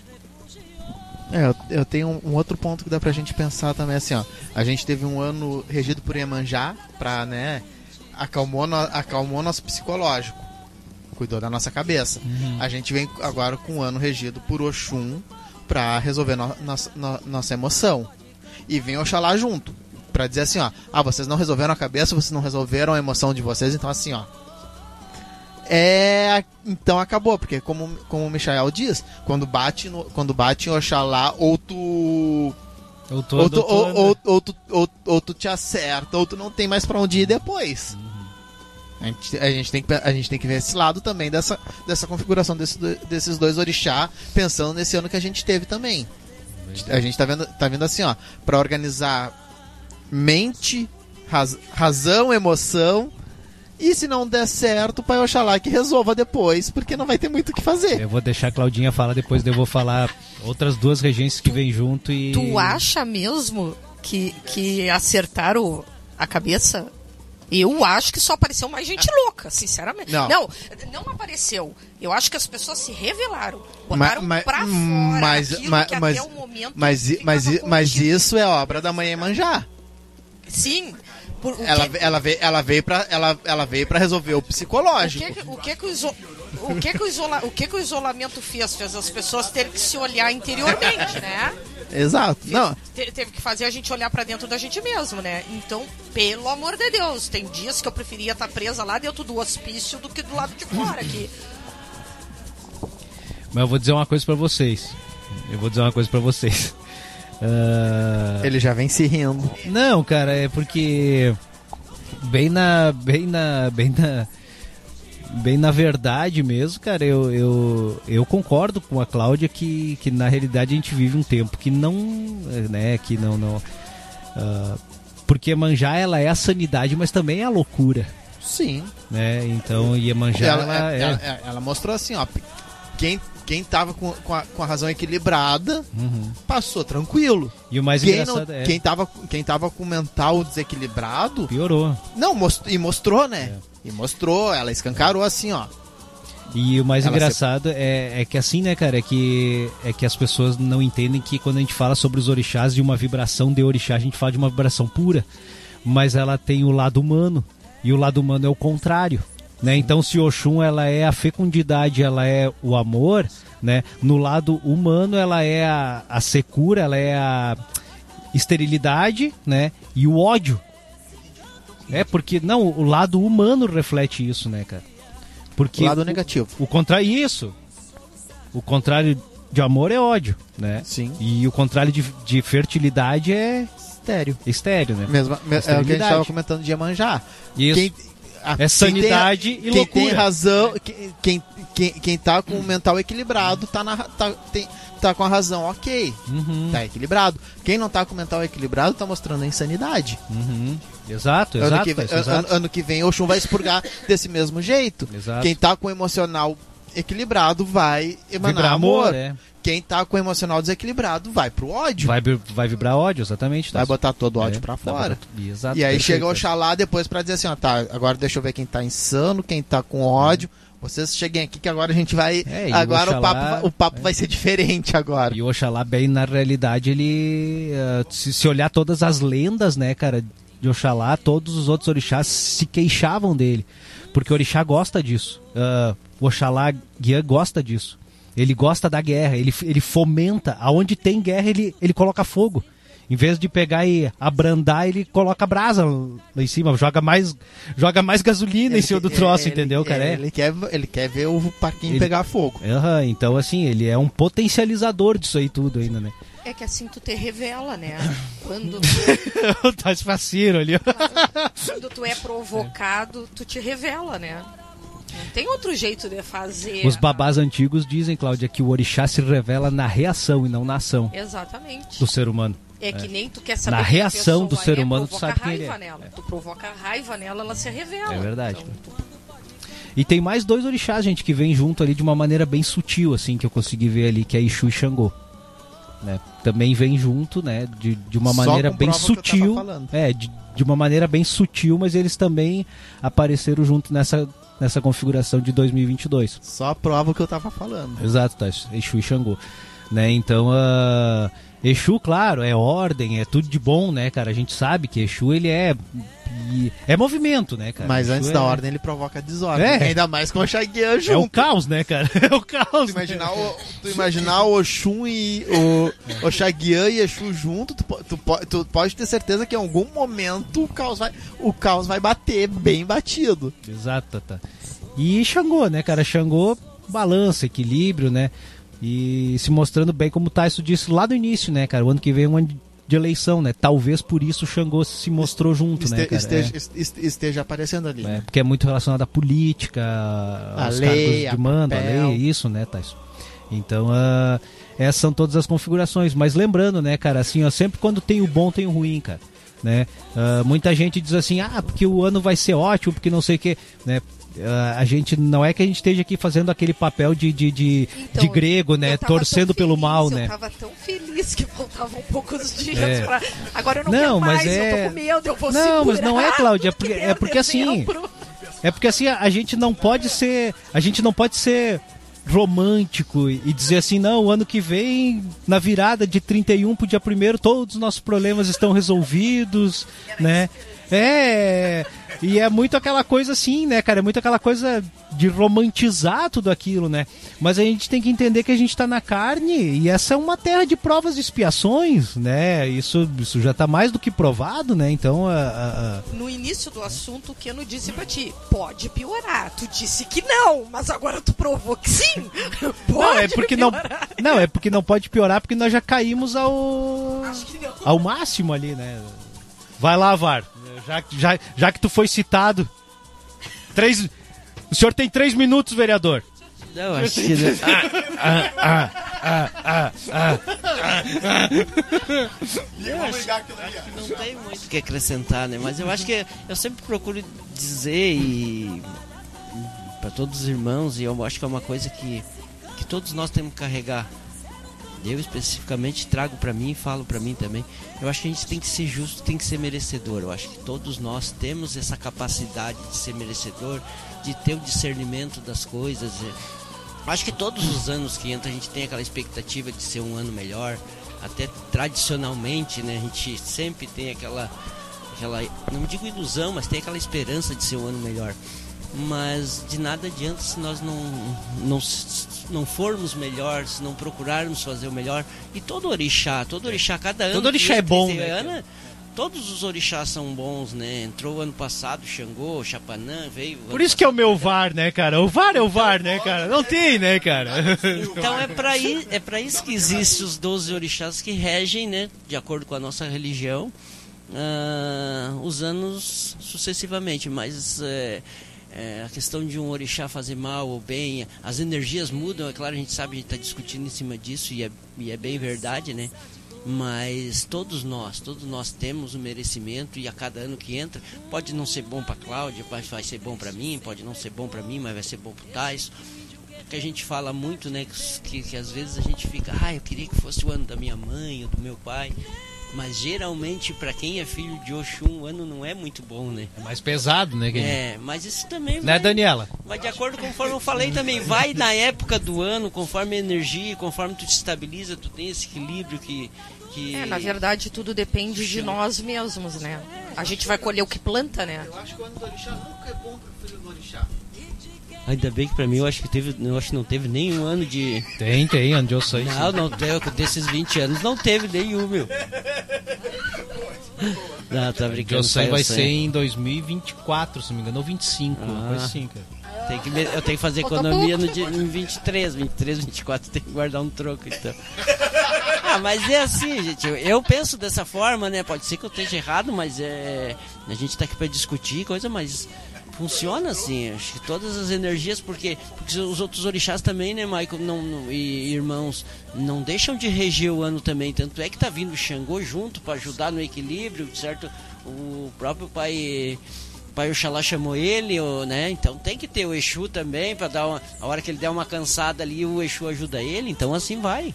É, eu, tenho um, outro ponto que dá pra gente pensar também, assim, ó. A gente teve um ano regido por Iemanjá, pra, né, acalmou, no, acalmou nosso psicológico, cuidou da nossa cabeça. A gente vem agora com um ano regido por Oxum pra resolver no, nossa- no- nossa emoção. E vem Oxalá junto, pra dizer assim, ó, ah, vocês não resolveram a cabeça, vocês não resolveram a emoção de vocês, então assim, ó, é, então acabou, porque como, como o Michael diz, quando bate, no, quando bate em Oxalá, ou tu. Tô, Ou tu, eu tô- ou, ou, ou tu, ou, ou tu te acerta, ou tu não tem mais pra onde ir depois. A gente, a, gente tem que, a gente tem que ver esse lado também dessa, dessa configuração desse, desses dois orixá, pensando nesse ano que a gente teve também. A gente tá vendo, tá vendo assim, ó, pra organizar mente, raz- razão, emoção. E se não der certo, o Pai Oxalá que resolva depois, porque não vai ter muito o que fazer. Eu vou deixar a Claudinha falar, depois eu vou falar outras duas regências que vêm junto e. Tu acha mesmo que, que acertaram a cabeça? Eu acho que só apareceu mais gente louca, sinceramente. Não. não, não apareceu. Eu acho que as pessoas se revelaram. Botaram ma- pra fora mas, aquilo ma- que mas, até o momento mas, mas, mas isso é obra da mãe Emanjá. Sim. Por, o Ela, que- ela, veio, ela veio para ela, ela veio para resolver o O psicológico. que, que- o que que o, iso- o que que o isola- o que que o isolamento fez? Fez as pessoas terem que se olhar interiormente, né? Exato. Não, Te- teve que fazer a gente olhar pra dentro da gente mesmo, né? Então, pelo amor de Deus, tem dias que eu preferia estar presa lá dentro do hospício do que do lado de fora aqui. Mas eu vou dizer uma coisa pra vocês. Eu vou dizer uma coisa pra vocês. Ah, ele já vem se rindo. Não, cara, é porque bem na bem na bem na bem na verdade mesmo, cara, eu, eu, eu concordo com a Cláudia que, que na realidade a gente vive um tempo que não, né, que não não ah, porque Iemanjá ela é a sanidade, mas também é a loucura, Sim. né? Então Iemanjá Ela, ela, ela, é, ela- ela mostrou assim, ó. quem, quem tava com, com, a, com a razão equilibrada Uhum. passou tranquilo. E o mais Quem, não, engraçado é. quem, tava, quem tava com o mental desequilibrado, Piorou. não, most, e mostrou, né? É. E mostrou, ela escancarou assim, ó. E o mais Ela engraçado é, é que assim, né, cara, é que, é que as pessoas não entendem que quando a gente fala sobre os orixás de uma vibração de orixá, a gente fala de uma vibração pura, mas ela tem o lado humano, e o lado humano é o contrário. Né? Então, se Oxum ela é a fecundidade, ela é o amor, né? No lado humano, ela é a, a secura, ela é a esterilidade, né? E o ódio. É porque não, o lado humano reflete isso, né, cara? Porque O lado negativo. o contrário isso. O contrário de amor é ódio, né? Sim. E o contrário de, de fertilidade é Estéreo. estéreo, né? Mesma, me- é o que a gente Esterilidade. tava comentando de Iemanjá. Isso. Quem, É quem sanidade tem, e Quem loucura. tem razão, quem, quem, quem, quem tá com o mental equilibrado tá, na, tá, tem, tá com a razão ok. Uhum, Tá equilibrado. Quem não tá com o mental equilibrado tá mostrando a insanidade. uhum. Exato, ano, exato. que, vem- exato. ano- ano que vem o Oxum vai expurgar desse mesmo jeito. Exato. Quem tá com o emocional equilibrado vai emanar Vibrar amor. amor, é. Quem tá com o emocional desequilibrado vai pro ódio. Vai, Vai, vi- vai vibrar ódio, exatamente. tá? botar todo o ódio É, pra vai fora. botar- Exato, E aí perfeito, chega o é. Oxalá depois pra dizer assim, ó, tá, agora deixa eu ver quem tá insano, quem tá com ódio. Vocês cheguem aqui que agora a gente vai. É, o agora o, Oxalá- papo, vai- o papo vai ser diferente agora. E o Oxalá, bem, na realidade, ele. eh, se, se olhar todas as lendas, né, cara, de Oxalá, todos os outros orixás se queixavam dele. Porque o orixá gosta disso. Ah, o Oxalá Guiã gosta disso. Ele gosta da guerra, ele, ele fomenta. Aonde tem guerra, ele, ele coloca fogo. Em vez de pegar e abrandar, ele coloca brasa lá em cima, joga mais, joga mais gasolina em cima do troço, Ele- entendeu, cara? É. Ele quer, ele quer ver o parquinho Ele- pegar fogo. Aham, então assim, ele é um potencializador disso aí tudo ainda, né? É que assim tu te revela, né? Quando, tá faceiro ali. ó. quando tu é provocado, tu te revela, né? Não tem outro jeito de fazer. Os babás antigos dizem, Cláudia, que o orixá se revela na reação e não na ação Exatamente. do ser humano. É que nem tu quer saber Na reação do ser é, humano, tu provoca sabe quem ele raiva é. nela. Tu provoca raiva nela, ela se revela. É verdade. Então, tu- E tem mais dois orixás, gente, que vêm junto ali de uma maneira bem sutil, assim, que eu consegui ver ali, que é Exu e Xangô. Né? Também vem junto, né, de, de uma Só maneira bem sutil. É, de, de uma maneira bem sutil, mas eles também apareceram junto nessa, nessa configuração de 2022. Só prova o que eu tava falando. Exato, tá, Exu e Xangô. Né? Então, ah, Exu, claro, é ordem, é tudo de bom, né, cara? A gente sabe que Exu, ele é... É movimento, né, cara? Mas antes é, da ordem ele provoca desordem. É. Ainda mais com o Xaguian É o junto. caos, né, cara? É o caos. Tu imaginar o, tu imaginar o Oxum e o, o Xaguian e Exu junto, tu, tu, tu pode ter certeza que em algum momento o caos vai, o caos vai bater bem batido. Exato, tá. E Xangô, né, cara? Xangô, balança, equilíbrio, né? E se mostrando bem, como o Tyson disse lá do início, né, cara? O ano que vem é um ano de eleição, né? Talvez por isso o Xangô se mostrou junto, né, Este- cara? esteja, É. este- esteja aparecendo ali. É, porque é muito relacionado à política, aos lei, cargos a de mando, a papel. lei, isso, né, Tyson? Então, ah, essas são todas as configurações. Mas lembrando, né, cara, assim, ó, sempre quando tem o bom, tem o ruim, cara. Né? Ah, muita gente diz assim, ah, porque o ano vai ser ótimo, porque não sei o que, né? Ah, a gente não é que a gente esteja aqui fazendo aquele papel de, de, de, Então, de grego, né? eu Torcendo tão pelo feliz, mal, eu né? tava tão feliz que faltavam poucos dias É. pra. Agora eu não, Não, quero mas mais, eu é- tô com medo, eu vou Não, mas não é, Cláudia, é que porque- é porque assim. É porque assim, a gente não pode ser. A gente não pode ser romântico e e dizer assim, não, o ano que vem, na virada de 31 pro dia 1 todos os nossos problemas estão resolvidos, né? É, e é muito aquela coisa assim, né, cara? É muito aquela coisa de romantizar tudo aquilo, né? Mas a gente tem que entender que a gente tá na carne e essa é uma terra de provas e expiações, né? Isso, isso já tá mais do que provado, né? Então, a- a- No início do assunto, o Keno disse pra ti: pode piorar. Tu disse que não, mas agora tu provou que sim. Pode Não, é porque não, piorar. não, é porque não pode piorar porque nós já caímos ao Acho que não. ao máximo ali, né? Vai lá, VAR. Já, já, já que tu foi citado. Três, o senhor tem três minutos, vereador. Não, acho que não. Eu acho, acho que não tem muito o que acrescentar, né? Mas eu acho que eu sempre procuro dizer e para todos os irmãos e eu acho que é uma coisa que, que todos nós temos que carregar. Eu especificamente trago para mim e falo para mim também. Eu acho que a gente tem que ser justo, tem que ser merecedor. Eu acho que todos nós temos essa capacidade de ser merecedor, de ter o discernimento das coisas. Acho que todos os anos que entra a gente tem aquela expectativa de ser um ano melhor. Até tradicionalmente, né, a gente sempre tem aquela aquela, não digo ilusão, mas tem aquela esperança de ser um ano melhor. Mas de nada adianta se nós não, não, não formos melhores, se não procurarmos fazer o melhor. E todo orixá, todo orixá, cada ano. Todo orixá é bom, né? Ano, todos os orixás são bons, né? Entrou ano passado, Xangô, Chapanã, veio. Por isso que é o meu VAR, né, cara? O VAR é o VAR, né, cara? Não tem, né, cara? Então é para é pra isso que existem os 12 orixás que regem, né? De acordo com a nossa religião uh, os anos sucessivamente, mas é, é, a questão de um orixá fazer mal ou bem, as energias mudam, é claro, a gente sabe, a gente está discutindo em cima disso e é, e é bem verdade, né? mas todos nós, todos nós temos o merecimento e a cada ano que entra, pode não ser bom para Cláudia, vai, vai ser bom para mim, pode não ser bom para mim, mas vai ser bom para Tais. Que a gente fala muito, né, que, que às vezes a gente fica, ah, eu queria que fosse o ano da minha mãe ou do meu pai. Mas geralmente, para quem é filho de Oxum, o ano não é muito bom, né? É mais pesado, né? Quem... É, mas isso também vai... Né, Daniela? Vai de acordo conforme eu falei também. Vai na época do ano, conforme a energia, conforme tu te estabiliza, tu tem esse equilíbrio que... que... É, na verdade, tudo depende de nós mesmos, né? A gente vai colher o que planta, né? Eu acho que o ano do orixá nunca é bom pro filho do orixá. Ainda bem que pra mim eu acho que teve, eu acho que não teve nenhum ano de. Tem, tem, ano de Osai. Não, não teve, desses 20 anos não teve nenhum, meu. Não, tá brincando. Osai vai ser em 2024, se não me engano, ou 25, ah. assim, cara. Tem que, eu tenho que fazer economia no dia, em 23, 23, 24, tem que guardar um troco, então. Ah, mas é assim, gente. Eu, eu, penso dessa forma, né? Pode ser que eu esteja errado, mas é. A gente tá aqui pra discutir coisa, mas funciona assim, acho que todas as energias, porque, porque os outros orixás também, né, Michael, não, não, e irmãos, não deixam de reger o ano também, tanto é que tá vindo o Xangô junto para ajudar no equilíbrio, certo? O próprio pai pai Oxalá chamou ele, né? Então tem que ter o Exu também para dar uma, a hora que ele der uma cansada ali, o Exu ajuda ele, então assim vai.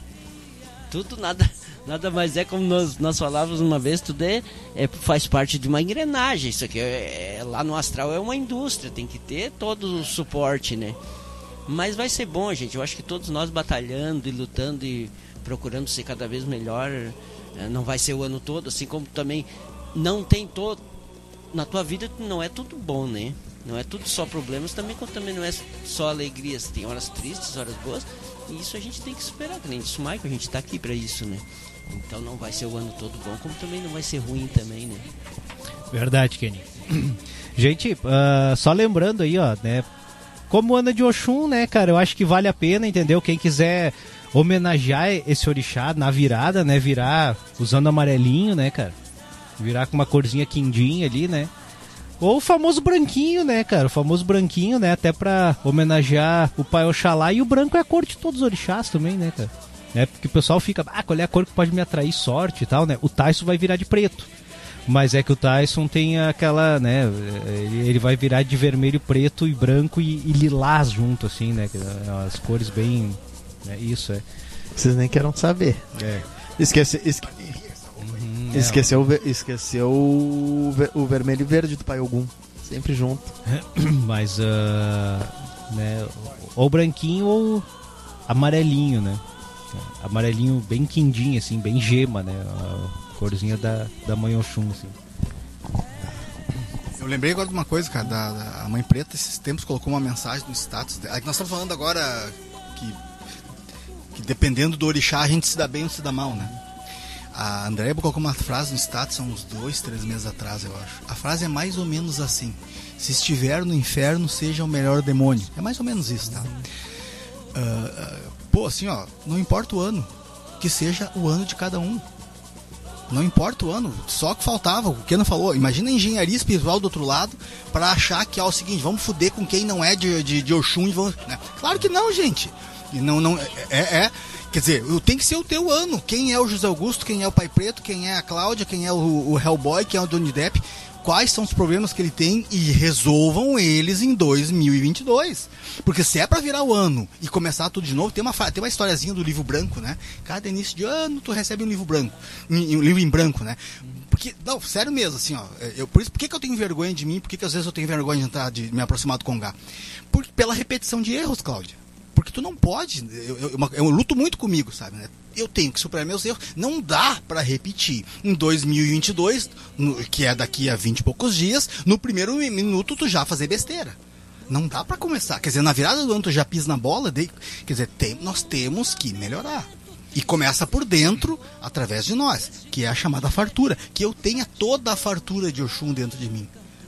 Tudo nada nada mais é como nós, nós falávamos uma vez, tudo é, é faz parte de uma engrenagem. Isso aqui é, é, lá no astral é uma indústria, tem que ter todo o suporte, né? Mas vai ser bom, gente. Eu acho que todos nós batalhando e lutando e procurando ser cada vez melhor, é, não vai ser o ano todo, assim como também não tem todo na tua vida não é tudo bom, né? Não é tudo só problemas, também também não é só alegrias, tem horas tristes, horas boas, e isso a gente tem que superar, que nem Michael, a gente está aqui para isso, né? Então não vai ser o ano todo bom, como também não vai ser ruim também, né? Verdade, Kenny. Gente, uh, só lembrando aí, ó, né? Como ano de Oxum, né, cara? Eu acho que vale a pena, entendeu? Quem quiser homenagear esse orixá na virada, né? Virar usando amarelinho, né, cara? Virar com uma corzinha quindim ali, né? Ou o famoso branquinho, né, cara? O famoso branquinho, né? Até pra homenagear o pai Oxalá. E o branco é a cor de todos os orixás também, né, cara? né? Porque o pessoal fica, ah, qual é a cor que pode me atrair sorte e tal, né? O Tyson vai virar de preto. Mas é que o Tyson tem aquela, né? Ele vai virar de vermelho, preto e branco e, e lilás junto, assim, né? As cores bem. Né? Isso é. Vocês nem querem saber. É. Esquece, esque... Uhum, é. esqueceu, esqueceu o, ver, o vermelho e verde do Pai Ogum. Sempre junto. Mas, uh, né? Ou branquinho ou amarelinho, né? amarelinho bem quindim, assim, bem gema, né? A corzinha da, da mãe Oxum, assim. Eu lembrei agora de uma coisa, cara, da, da, a Mãe Preta esses tempos colocou uma mensagem no status. Nós estamos falando agora que, que dependendo do orixá a gente se dá bem ou se dá mal, né? A Andréia colocou uma frase no status há uns dois, três meses atrás, eu acho. A frase é mais ou menos assim: Se estiver no inferno, seja o melhor demônio. É mais ou menos isso, tá? Uh, pô, assim, ó, não importa o ano, que seja o ano de cada um. Não importa o ano, só que faltava, o que não falou. Imagina a engenharia espiritual do outro lado para achar que é o seguinte, vamos foder com quem não é de, de, de Oxum e vamos. Né? Claro que não, gente. Não, não, é, é, Quer dizer, tenho que ser o teu ano. Quem é o José Augusto, quem é o Pai Preto, quem é a Cláudia, quem é o, o Hellboy, quem é o Johnny Depp. Quais são os problemas que ele tem e resolvam eles em 2022. Porque se é pra virar o ano e começar tudo de novo, tem uma, tem uma historiazinha do livro branco, né? Cada início de ano tu recebe um livro branco. Um, livro em branco, né? Porque, não, sério mesmo, assim, ó. Eu, por isso, por que, que eu tenho vergonha de mim? Por que, que às vezes eu tenho vergonha de entrar, de me aproximar do Congá? Pela repetição de erros, Cláudia. Tu não pode. Eu, eu, eu- luto muito comigo, sabe? né? Eu tenho que superar meus erros. Não dá pra repetir. Em 2022, no- que é daqui a 20 e poucos dias, no primeiro mi- minuto tu já fazer besteira. Não dá pra começar. Quer dizer, na virada do ano tu já pisa na bola. daí- quer dizer, tem- nós temos que melhorar. E começa por dentro, através de nós, que é a chamada fartura. Que eu tenha toda a fartura de Oxum dentro de mim.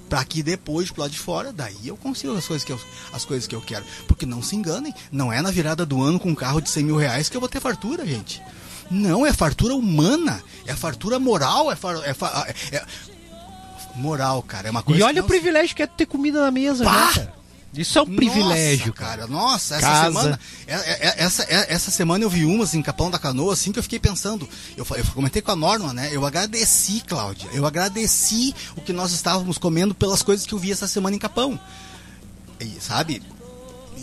Pra que depois, pro lado de fora, daí eu consigo as coisas, que eu, as coisas que eu quero. Porque não se enganem, não é na virada do ano com um carro de 100 mil reais que eu vou ter fartura, gente. Não, é fartura humana, é fartura moral, é, far, é, fa- é- é- moral, cara. É uma coisa E olha o privilégio que é ter comida na mesa, Pá! né? Isso é um privilégio, Nossa, cara. cara. Nossa, essa Casa. semana. é- é- é- Essa, essa semana eu vi umas em Capão da Canoa, assim, que eu fiquei pensando. Eu, eu comentei com a Norma, né? Eu agradeci, Cláudia. Eu agradeci o que nós estávamos comendo pelas coisas que eu vi essa semana em Capão. E, sabe?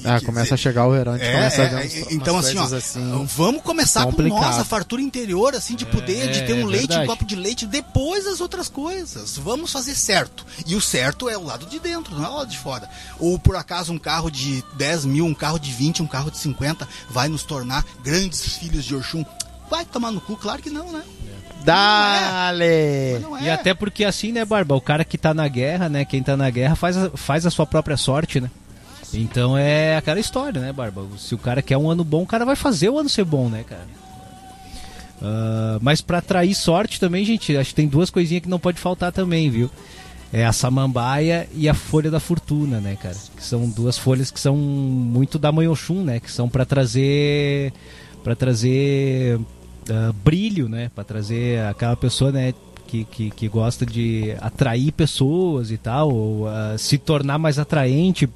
Ah, começa dizer, a chegar o verão, a gente é, começa a é, ver é, uns- então umas assim, ó, assim, vamos começar com complicado. nossa fartura interior, assim, de poder, de ter é um leite, verdade. um copo de leite, depois as outras coisas. Vamos fazer certo. E o certo é o lado de dentro, não é o lado de fora. Ou por acaso um carro de 10 mil, um carro de 20, um carro de 50 vai nos tornar grandes filhos de Oxum? Vai tomar no cu? Claro que não, né? Dale! É. E até porque assim, né, Barba? O cara que tá na guerra, né? Quem tá na guerra faz a, faz a sua própria sorte, né? Então é aquela história, né, Barba? Se o cara quer um ano bom, o cara vai fazer o ano ser bom, né, cara? Ah, mas pra atrair sorte também, gente, acho que tem duas coisinhas que não pode faltar também, viu? É a samambaia e a folha da fortuna, né, cara? Que são duas folhas que são muito da Oxum, né? Que são pra trazer para trazer ah, brilho, né? Para trazer aquela pessoa, né? Que, que, que gosta de atrair pessoas e tal, ou ah, se tornar mais atraente.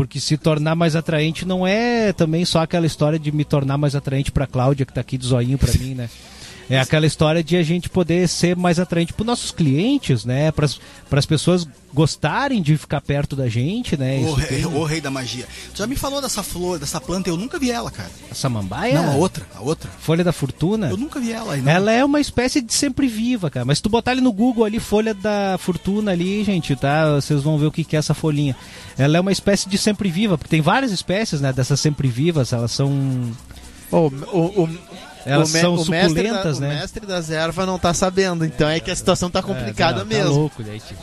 Porque se tornar mais atraente não é também só aquela história de me tornar mais atraente pra Cláudia, que tá aqui de zoinho pra mim, né? É aquela história de a gente poder ser mais atraente para nossos clientes, né? Para as pessoas gostarem de ficar perto da gente, né? O rei, o rei da magia. Tu já me falou dessa flor, dessa planta, eu nunca vi ela, cara. A samambaia? Não, a outra, a outra. Folha da fortuna? Eu nunca vi ela não. Ela é uma espécie de sempre viva, cara. Mas se tu botar ali no Google ali, folha da fortuna ali, gente, tá? Vocês vão ver o que que é essa folhinha. Ela é uma espécie de sempre viva, porque tem várias espécies, né, dessas sempre vivas, elas são o, o, Elas o me- são suculentas, da, né? O mestre das ervas não tá sabendo, então é que a situação tá complicada É, tá mesmo. louco, daí, tipo.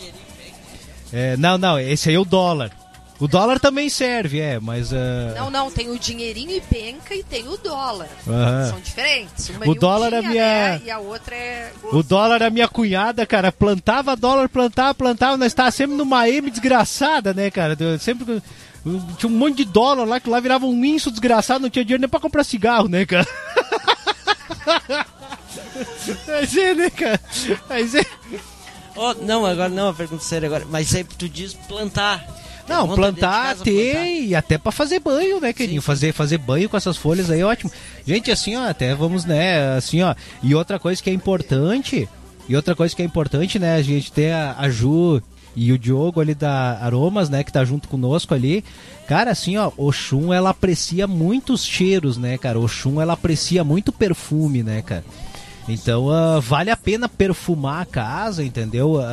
É, não, não, esse aí é o dólar. O dólar também serve, é, mas ah, Não, não, tem o dinheirinho e penca e tem o dólar. Aham. São diferentes. Uma O dólar é minha- né, E a outra é. o dólar a minha cunhada, cara, plantava dólar, plantava, plantava, nós tava sempre numa M desgraçada, né, cara? Eu Sempre tinha um monte de dólar lá que lá virava um inso desgraçado, não tinha dinheiro nem pra comprar cigarro, né, cara? Mas é, né, cara? Mas é. Oh, não, agora não, uma pergunta séria agora. Mas aí tu diz plantar. Não, plantar de plantar. tem, e até pra fazer banho, né, sim. Fazer, fazer banho com essas folhas aí é ótimo. Gente, assim, ó, até vamos, né, assim, ó. E outra coisa que é importante, e outra coisa que é importante, né, a gente tem a, a Ju e o Diogo ali da Aromas, né, que tá junto conosco ali. Cara, assim, ó, Oxum, ela aprecia muitos cheiros, né, cara? Oxum, ela aprecia muito perfume, né, cara? Então ah, vale a pena perfumar a casa, entendeu? Ah,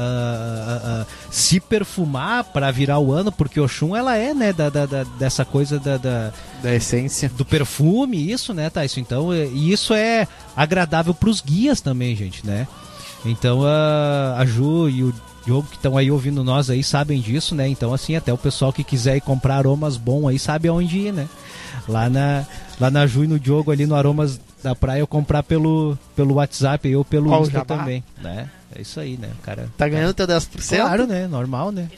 ah, se perfumar para virar o ano, porque Oxum ela é, né, da, da- da- dessa coisa da, da- Da essência. do perfume, isso, né, Tyson? Então, é- e isso é agradável pros guias também, gente, né? Então a Ju e o Diogo que estão aí ouvindo nós aí sabem disso, né? Então, assim, até o pessoal que quiser ir comprar aromas bom aí sabe aonde ir, né? Lá na, lá na Ju e no Diogo ali no Aromas da Praia eu comprar pelo, pelo WhatsApp ou pelo Qual Insta jabá? também, né? É isso aí, né? Cara Tá ganhando teu 10%? Claro, né? Normal, né?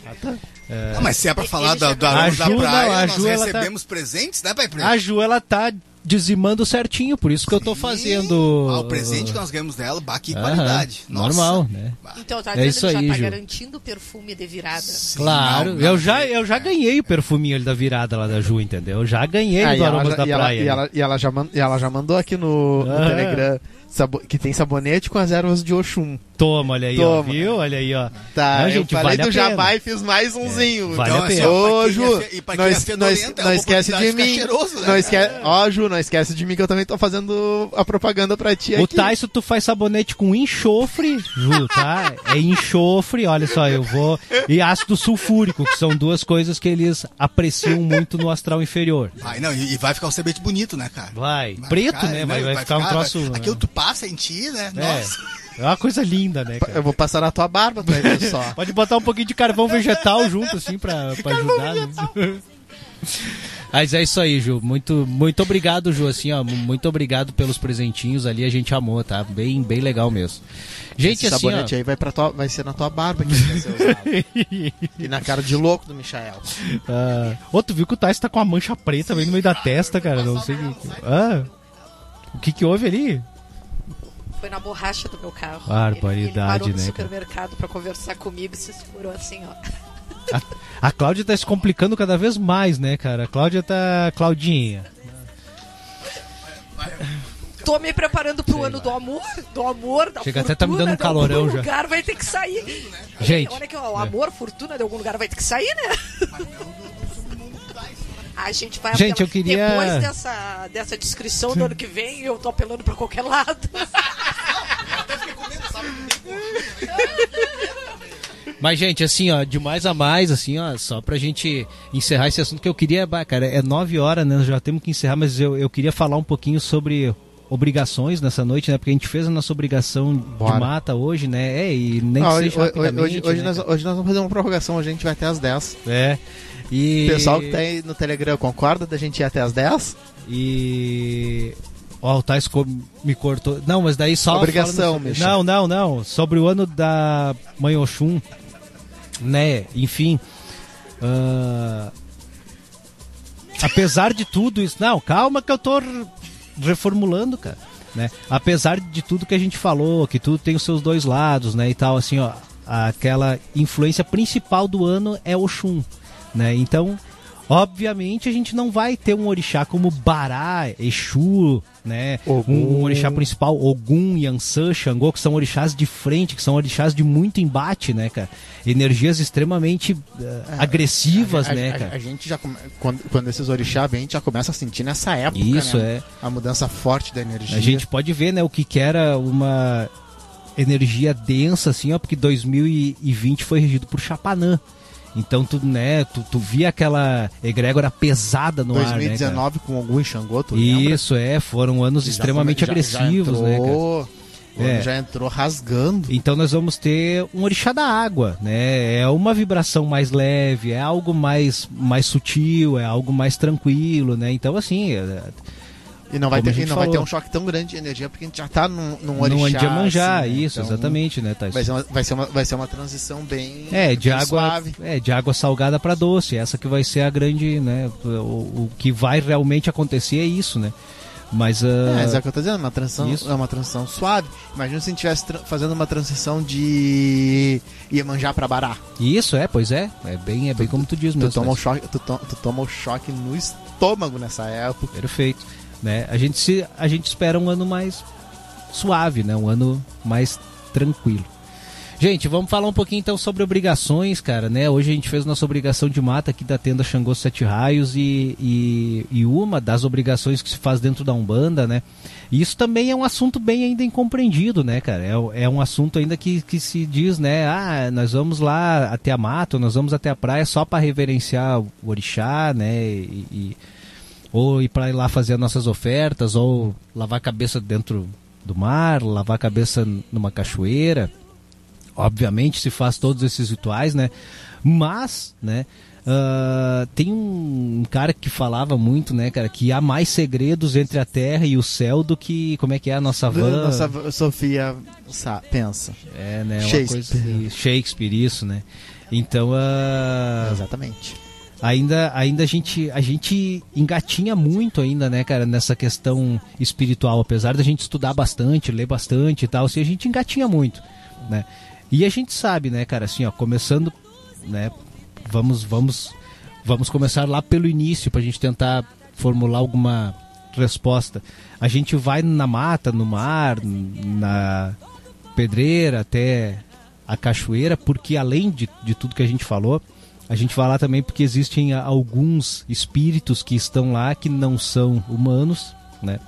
Ah, mas se é pra falar da, já- da, A da Ju, não, praia, a nós Ju, tá- recebemos presentes, né, Pai Preto? A Ju, ela tá dizimando certinho, por isso que eu tô fazendo. Ah, o presente que nós ganhamos dela, bah, que Aham, qualidade. Nossa. Normal, né? Então, tá É vendo? isso Ele já aí, tá Ju. garantindo o perfume de virada. Sim, Claro, não, eu não, já, é- eu já ganhei o perfuminho ali da virada lá da Ju, entendeu? Eu já ganhei Ah, do e, Aromas já, da e, ela, Praia. e, ela, e ela já e ela já mandou aqui no, no. Telegram que tem sabonete com as ervas de Oxum. Toma, olha aí, Toma. ó. Viu? Olha aí, ó. Tá, Não, eu gente, falei vale a do. Jabá e fiz mais umzinho. Vale Então, a assim, pena. Ô, Ju, é e pra não, quem é es- não, es- é não esquece de mim. cheiroso, né? Não esquece, ó, Ju, não esquece de mim que eu também tô fazendo a propaganda pra ti O aqui. Tyson, tu faz sabonete com enxofre, Ju, tá? É enxofre, olha só, eu vou. E ácido sulfúrico, que são duas coisas que eles apreciam muito no astral inferior. Vai, não, e, vai ficar um sabete bonito, né, cara? Vai, Vai preto, ficar, né? não, Vai, vai ficar um troço. vai- Aquilo tu passa em ti, né? É, Nossa. É uma coisa linda, né, cara? Eu vou passar na tua barba, tu vai ver só. Pode botar um pouquinho de carvão vegetal junto, assim, pra, pra ajudar. Né? Mas é isso aí, Ju. Muito, muito obrigado, Ju. Assim, ó, muito obrigado pelos presentinhos ali. A gente amou, tá? Bem, bem legal mesmo. Gente, Esse assim, ó, sabonete aí vai, pra tua, vai ser na tua barba que vai ser usado. e na cara de louco do Michael. Ah, Ô, tu viu que o Tyson tá com a mancha preta bem no meio da testa, cara? Não sei o que. Ah, o que que houve ali? Foi na borracha do meu carro. Barbaridade, ele, ele parou no né, supermercado pra conversar comigo e se segurou assim, ó. A Cláudia tá se complicando cada vez mais, né, cara? A Cláudia tá. Claudinha. Tô me preparando pro ano do amor, do amor, da Chega fortuna. até tá me dando um calorão algum já. lugar vai ter que sair. Gente, Olha ó, o é. amor, fortuna de algum lugar vai ter que sair, né? A gente vai Gente, apelar- eu queria- Depois dessa, dessa descrição do ano que vem, eu tô apelando pra qualquer lado. Mas, gente, assim, ó, de mais a mais, assim, ó, só pra gente encerrar esse assunto que eu queria, bah, cara, é nove horas, né? Já temos que encerrar, mas eu, eu queria falar um pouquinho sobre obrigações nessa noite, né? Porque a gente fez a nossa obrigação Bora. de mata hoje, né? É, e nem Ah, hoje, seja hoje, hoje, né, nós, hoje nós vamos fazer uma prorrogação, hoje a gente vai até as 10. É. E... O pessoal que tá aí no Telegram concorda da gente ir até as 10? E. Ó, o Tais me cortou. Não, mas daí só. Obrigação, falando Misha. Não, não, não. Sobre o ano da Mãe Oxum, né? Enfim. ah, Apesar de tudo isso. Não, calma que eu tô re- reformulando, cara. Né? Apesar de tudo que a gente falou, que tudo tem os seus dois lados, né? E tal, assim, ó. Aquela influência principal do ano é Oxum, né? Então, obviamente, a gente não vai ter um orixá como Bará, Exu, né? Ogum. Um, um orixá principal, Ogum, Yansan, Xangô, que são orixás de frente, que são orixás de muito embate, né, cara? Energias extremamente eh, agressivas, a, né, a- cara? A, gente já come- quando, quando esses orixá vêm, a gente já começa a sentir nessa época. Isso, né? é. A mudança forte da energia. A gente pode ver, né, o que que era uma energia densa, assim, ó, porque 2020 foi regido por Chapanã. Então, tu, né, tu, tu via aquela egrégora pesada no ar, né, 2019 com algum Xangô, tu cara? lembra? Isso, é, foram anos Já extremamente já- agressivos, já né, entrou, ano É. Já entrou rasgando. Então nós vamos ter um orixá da água, né? É uma vibração mais leve, é algo mais, mais sutil, é algo mais tranquilo, né? Então assim, é, E não vai, Como ter, não vai ter um choque tão grande de energia, porque a gente já tá num, num orixá. não Andiamanjá, assim, né? isso, Então, exatamente, né, Thais? Vai ser, uma, vai, ser uma, vai ser uma transição bem, É, de bem água, suave. é, de água salgada para doce. Essa que vai ser a grande, né? O, o que vai realmente acontecer é isso, né? Mas É, ah, mas é o que eu tô dizendo, uma transição, Isso. é uma transição suave. Imagina se a gente estivesse fazendo uma transição de Iemanjá pra Bará. isso é, pois é, é bem, é bem como tu diz Tu mesmo. toma, o choque, tu, to- tu toma o choque no estômago nessa época. Perfeito, né? A gente se, a gente espera um ano mais suave, né? Um ano mais tranquilo. Gente, vamos falar um pouquinho então sobre obrigações, cara, né? Hoje a gente fez nossa obrigação de mata aqui da tenda Xangô Sete Raios e, e, e uma das obrigações que se faz dentro da Umbanda, né? E isso também é um assunto bem ainda incompreendido, né, cara? É, é um assunto ainda que, que se diz, né? Ah, nós vamos lá até a mata, nós vamos até a praia só para reverenciar o orixá, né? E, e- ou ir para ir lá fazer as nossas ofertas, ou lavar a cabeça dentro do mar, lavar a cabeça numa cachoeira. Obviamente se faz todos esses rituais, né? Mas, né? ah, tem um cara que falava muito, né, cara, que há mais segredos entre a terra e o céu do que como é que é a nossa van. Nossa Sofia sa- pensa. É, né? Uma Shakespeare. coisa Shakespeare, isso, né? Então, ah, Exatamente. Ainda ainda a gente a gente engatinha muito ainda né cara nessa questão espiritual. Apesar da gente estudar bastante ler bastante e tal assim, a gente engatinha muito né? E a gente sabe né cara assim ó começando né vamos vamos vamos começar lá pelo início para a gente tentar formular alguma resposta. A gente vai na mata no mar na pedreira até a cachoeira porque além de, de tudo que a gente falou a gente vai lá também porque existem alguns espíritos que estão lá que não são humanos, né?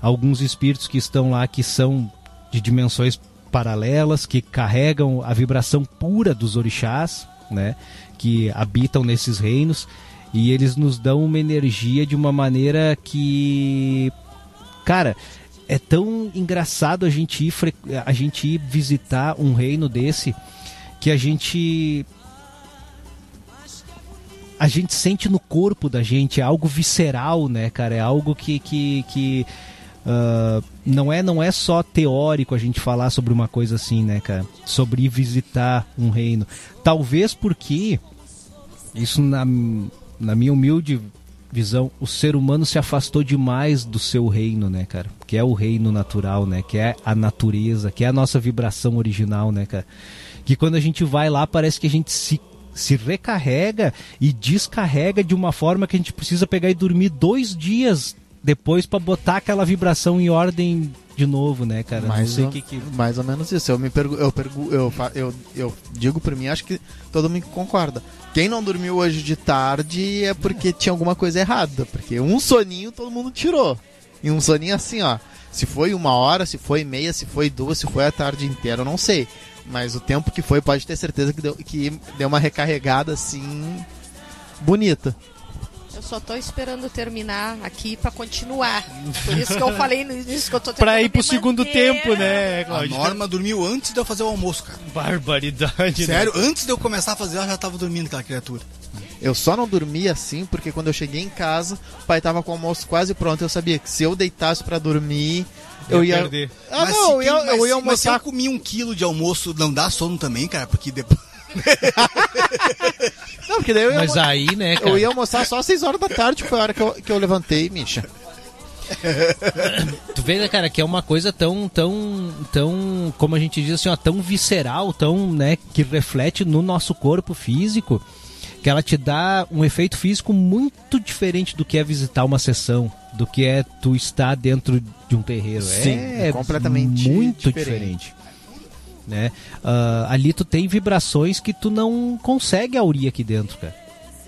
Alguns espíritos que estão lá que são de dimensões paralelas, que carregam a vibração pura dos orixás, né? Que habitam nesses reinos e eles nos dão uma energia de uma maneira que, cara, é tão engraçado a gente ir, a gente ir visitar um reino desse que a gente a gente sente no corpo da gente, é algo visceral, né, cara? É algo que, que, que uh, não, é, não é só teórico a gente falar sobre uma coisa assim, né, cara? Sobre visitar um reino. Talvez porque, isso na, na minha humilde visão, o ser humano se afastou demais do seu reino, né, cara? Que é o reino natural, né? Que é a natureza, que é a nossa vibração original, né, cara? Que quando a gente vai lá, parece que a gente se se recarrega e descarrega de uma forma que a gente precisa pegar e dormir dois dias depois para botar aquela vibração em ordem de novo, né, cara? Mais, ou, que que... mais ou menos isso. Eu me pergu eu, pergu eu, eu, eu digo por mim, acho que todo mundo concorda. Quem não dormiu hoje de tarde é porque tinha alguma coisa errada, porque um soninho todo mundo tirou. E um soninho assim, ó. Se foi uma hora, se foi meia, se foi duas, se foi a tarde inteira, eu não sei. Mas o tempo que foi, pode ter certeza que deu, que deu uma recarregada assim. bonita. Eu só tô esperando terminar aqui para continuar. Por isso que eu falei início que eu tô Pra ir pro segundo tempo, né? A Norma dormiu antes de eu fazer o almoço, cara. Barbaridade. Né? Sério, né? antes de eu começar a fazer, ela já tava dormindo, aquela criatura. Eu só não dormi assim porque quando eu cheguei em casa, o pai tava com o almoço quase pronto. Eu sabia que se eu deitasse para dormir, eu ia. Perder. Ah, mas não, eu, ia, mas, eu ia almoçar. Mas se eu comi um quilo de almoço, não dá sono também, cara? Porque depois. não, porque daí eu ia, Mas aí, né, cara? Eu ia almoçar só às 6 horas da tarde, foi a hora que eu, que eu levantei, Misha. tu vê, né, cara, que é uma coisa tão, tão, tão, como a gente diz assim, ó, tão visceral, tão, né, que reflete no nosso corpo físico, que ela te dá um efeito físico muito diferente do que é visitar uma sessão, do que é tu estar dentro de um terreiro. Sim, é, é completamente muito diferente. diferente. Né? Uh, ali tu tem vibrações que tu não consegue aurir aqui dentro, cara.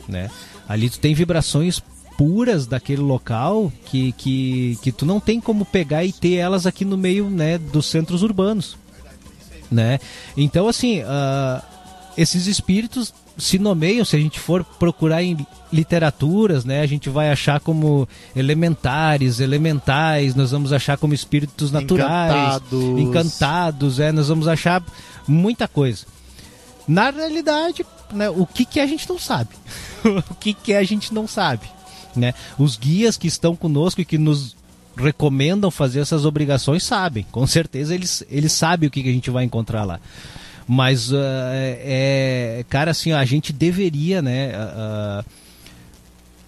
Né? Ali tu tem vibrações puras daquele local que, que, que tu não tem como pegar e ter elas aqui no meio né, dos centros urbanos. Né? Então, assim, uh, esses espíritos se nomeiam, se a gente for procurar em literaturas, né, a gente vai achar como elementares, elementais, nós vamos achar como espíritos naturais, encantados, encantados é, nós vamos achar muita coisa. Na realidade, né, o que, que a gente não sabe? o que, que a gente não sabe? Né? Os guias que estão conosco e que nos recomendam fazer essas obrigações sabem, com certeza eles, eles sabem o que, que a gente vai encontrar lá. Mas, uh, é, cara, assim, a gente deveria, né? Uh,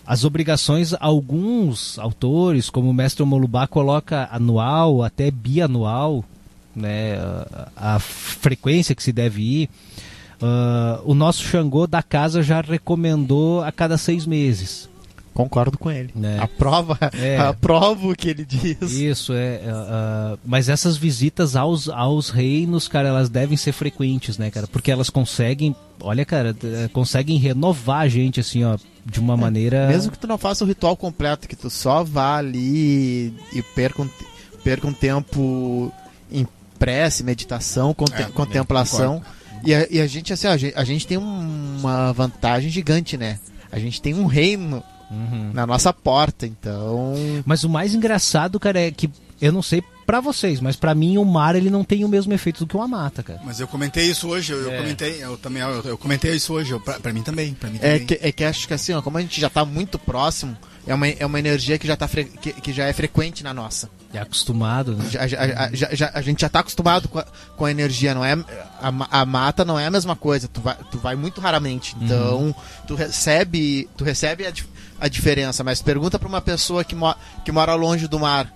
as obrigações, alguns autores, como o mestre Molubá, coloca anual, até bianual, né? A, a frequência que se deve ir. Uh, o nosso Xangô da casa já recomendou a cada seis meses. Concordo com ele. Né? A prova, é. aprovo o que ele diz. Isso, é. Uh, mas essas visitas aos, aos reinos, cara, elas devem ser frequentes, né, cara? Porque elas conseguem, olha, cara, conseguem renovar a gente, assim, ó, de uma é, maneira. Mesmo que tu não faça o ritual completo, que tu só vá ali e perca um, perca um tempo em prece, meditação, contem é, contemplação. E a, e a, gente, assim, a gente, a gente tem uma vantagem gigante, né? A gente tem um reino uhum. na nossa porta, então. Mas o mais engraçado, cara, é que eu não sei pra vocês, mas pra mim o mar ele não tem o mesmo efeito do que uma mata, cara. Mas eu comentei isso hoje, eu, eu É. comentei, eu também, eu, eu comentei isso hoje, eu, pra, pra mim também, pra mim É também. que, é que acho que assim, ó, como a gente já tá muito próximo, é uma, é uma energia que já, tá fre- que, que já é frequente na nossa. É acostumado, né? Já, já- já- a gente já tá acostumado com a, com a energia, não é? A, a mata não é a mesma coisa, tu vai, tu vai muito raramente. Então, tu recebe, tu recebe a, a diferença, mas pergunta pra uma pessoa que, mo que mora longe do mar,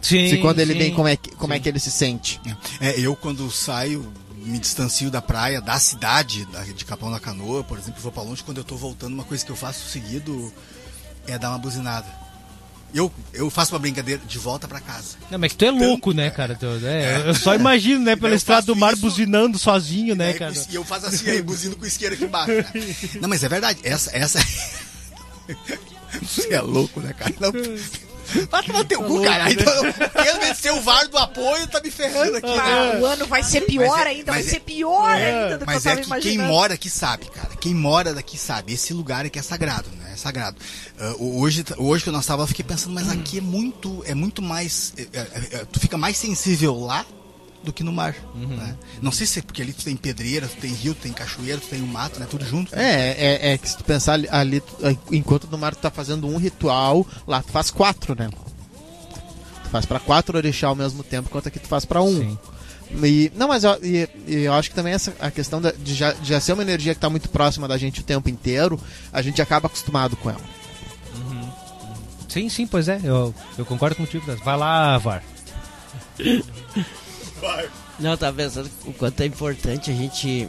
Sim. se quando ele sim. vem, como é que, como é que ele se sente. É, eu quando saio, me distancio da praia, da cidade, da- de Capão da Canoa, por exemplo, vou pra longe, quando eu tô voltando, uma coisa que eu faço seguido é dar uma buzinada. Eu, eu faço uma brincadeira de volta pra casa. Não, mas que tu é louco, né, cara? Tu- é, Eu só imagino, né, pela estrada do mar isso- buzinando sozinho, né, Aí, cara? E eu faço assim, aí buzino com o isqueiro aqui embaixo. né? Não, mas é verdade, essa. essa... Você é louco, né, cara? Não... Vai tomar teu cu, cara. Então, eu, de ser o VAR do apoio, tá me ferrando aqui. Ah, o ano vai ser pior é- ainda, vai é- ser pior ainda do que eu tava é que imaginando. quem mora aqui sabe, cara. Quem mora daqui sabe. Esse lugar aqui é sagrado, né? É sagrado. Ah, hoje, hoje que eu nós tava, eu fiquei pensando, mas aqui é muito, é muito mais. é, é, é, tu fica mais sensível lá do que no mar. né? Não sei se é porque ali tu tem pedreira, tu tem rio, tu tem cachoeira, tu tem o mato, né? Tudo junto. né? É, é, é que se tu pensar ali, ali, enquanto no mar tu tá fazendo um ritual, lá tu faz quatro, né? Tu faz pra quatro orixá ao mesmo tempo, enquanto aqui tu faz pra um. Sim. E, não, mas eu, e- e eu acho que também essa a questão da- de, já, de já ser uma energia que tá muito próxima da gente o tempo inteiro, a gente acaba acostumado com ela. Sim, sim, pois é. Eu, eu concordo contigo. Vai lá, VAR. Não, eu tava pensando o quanto é importante a gente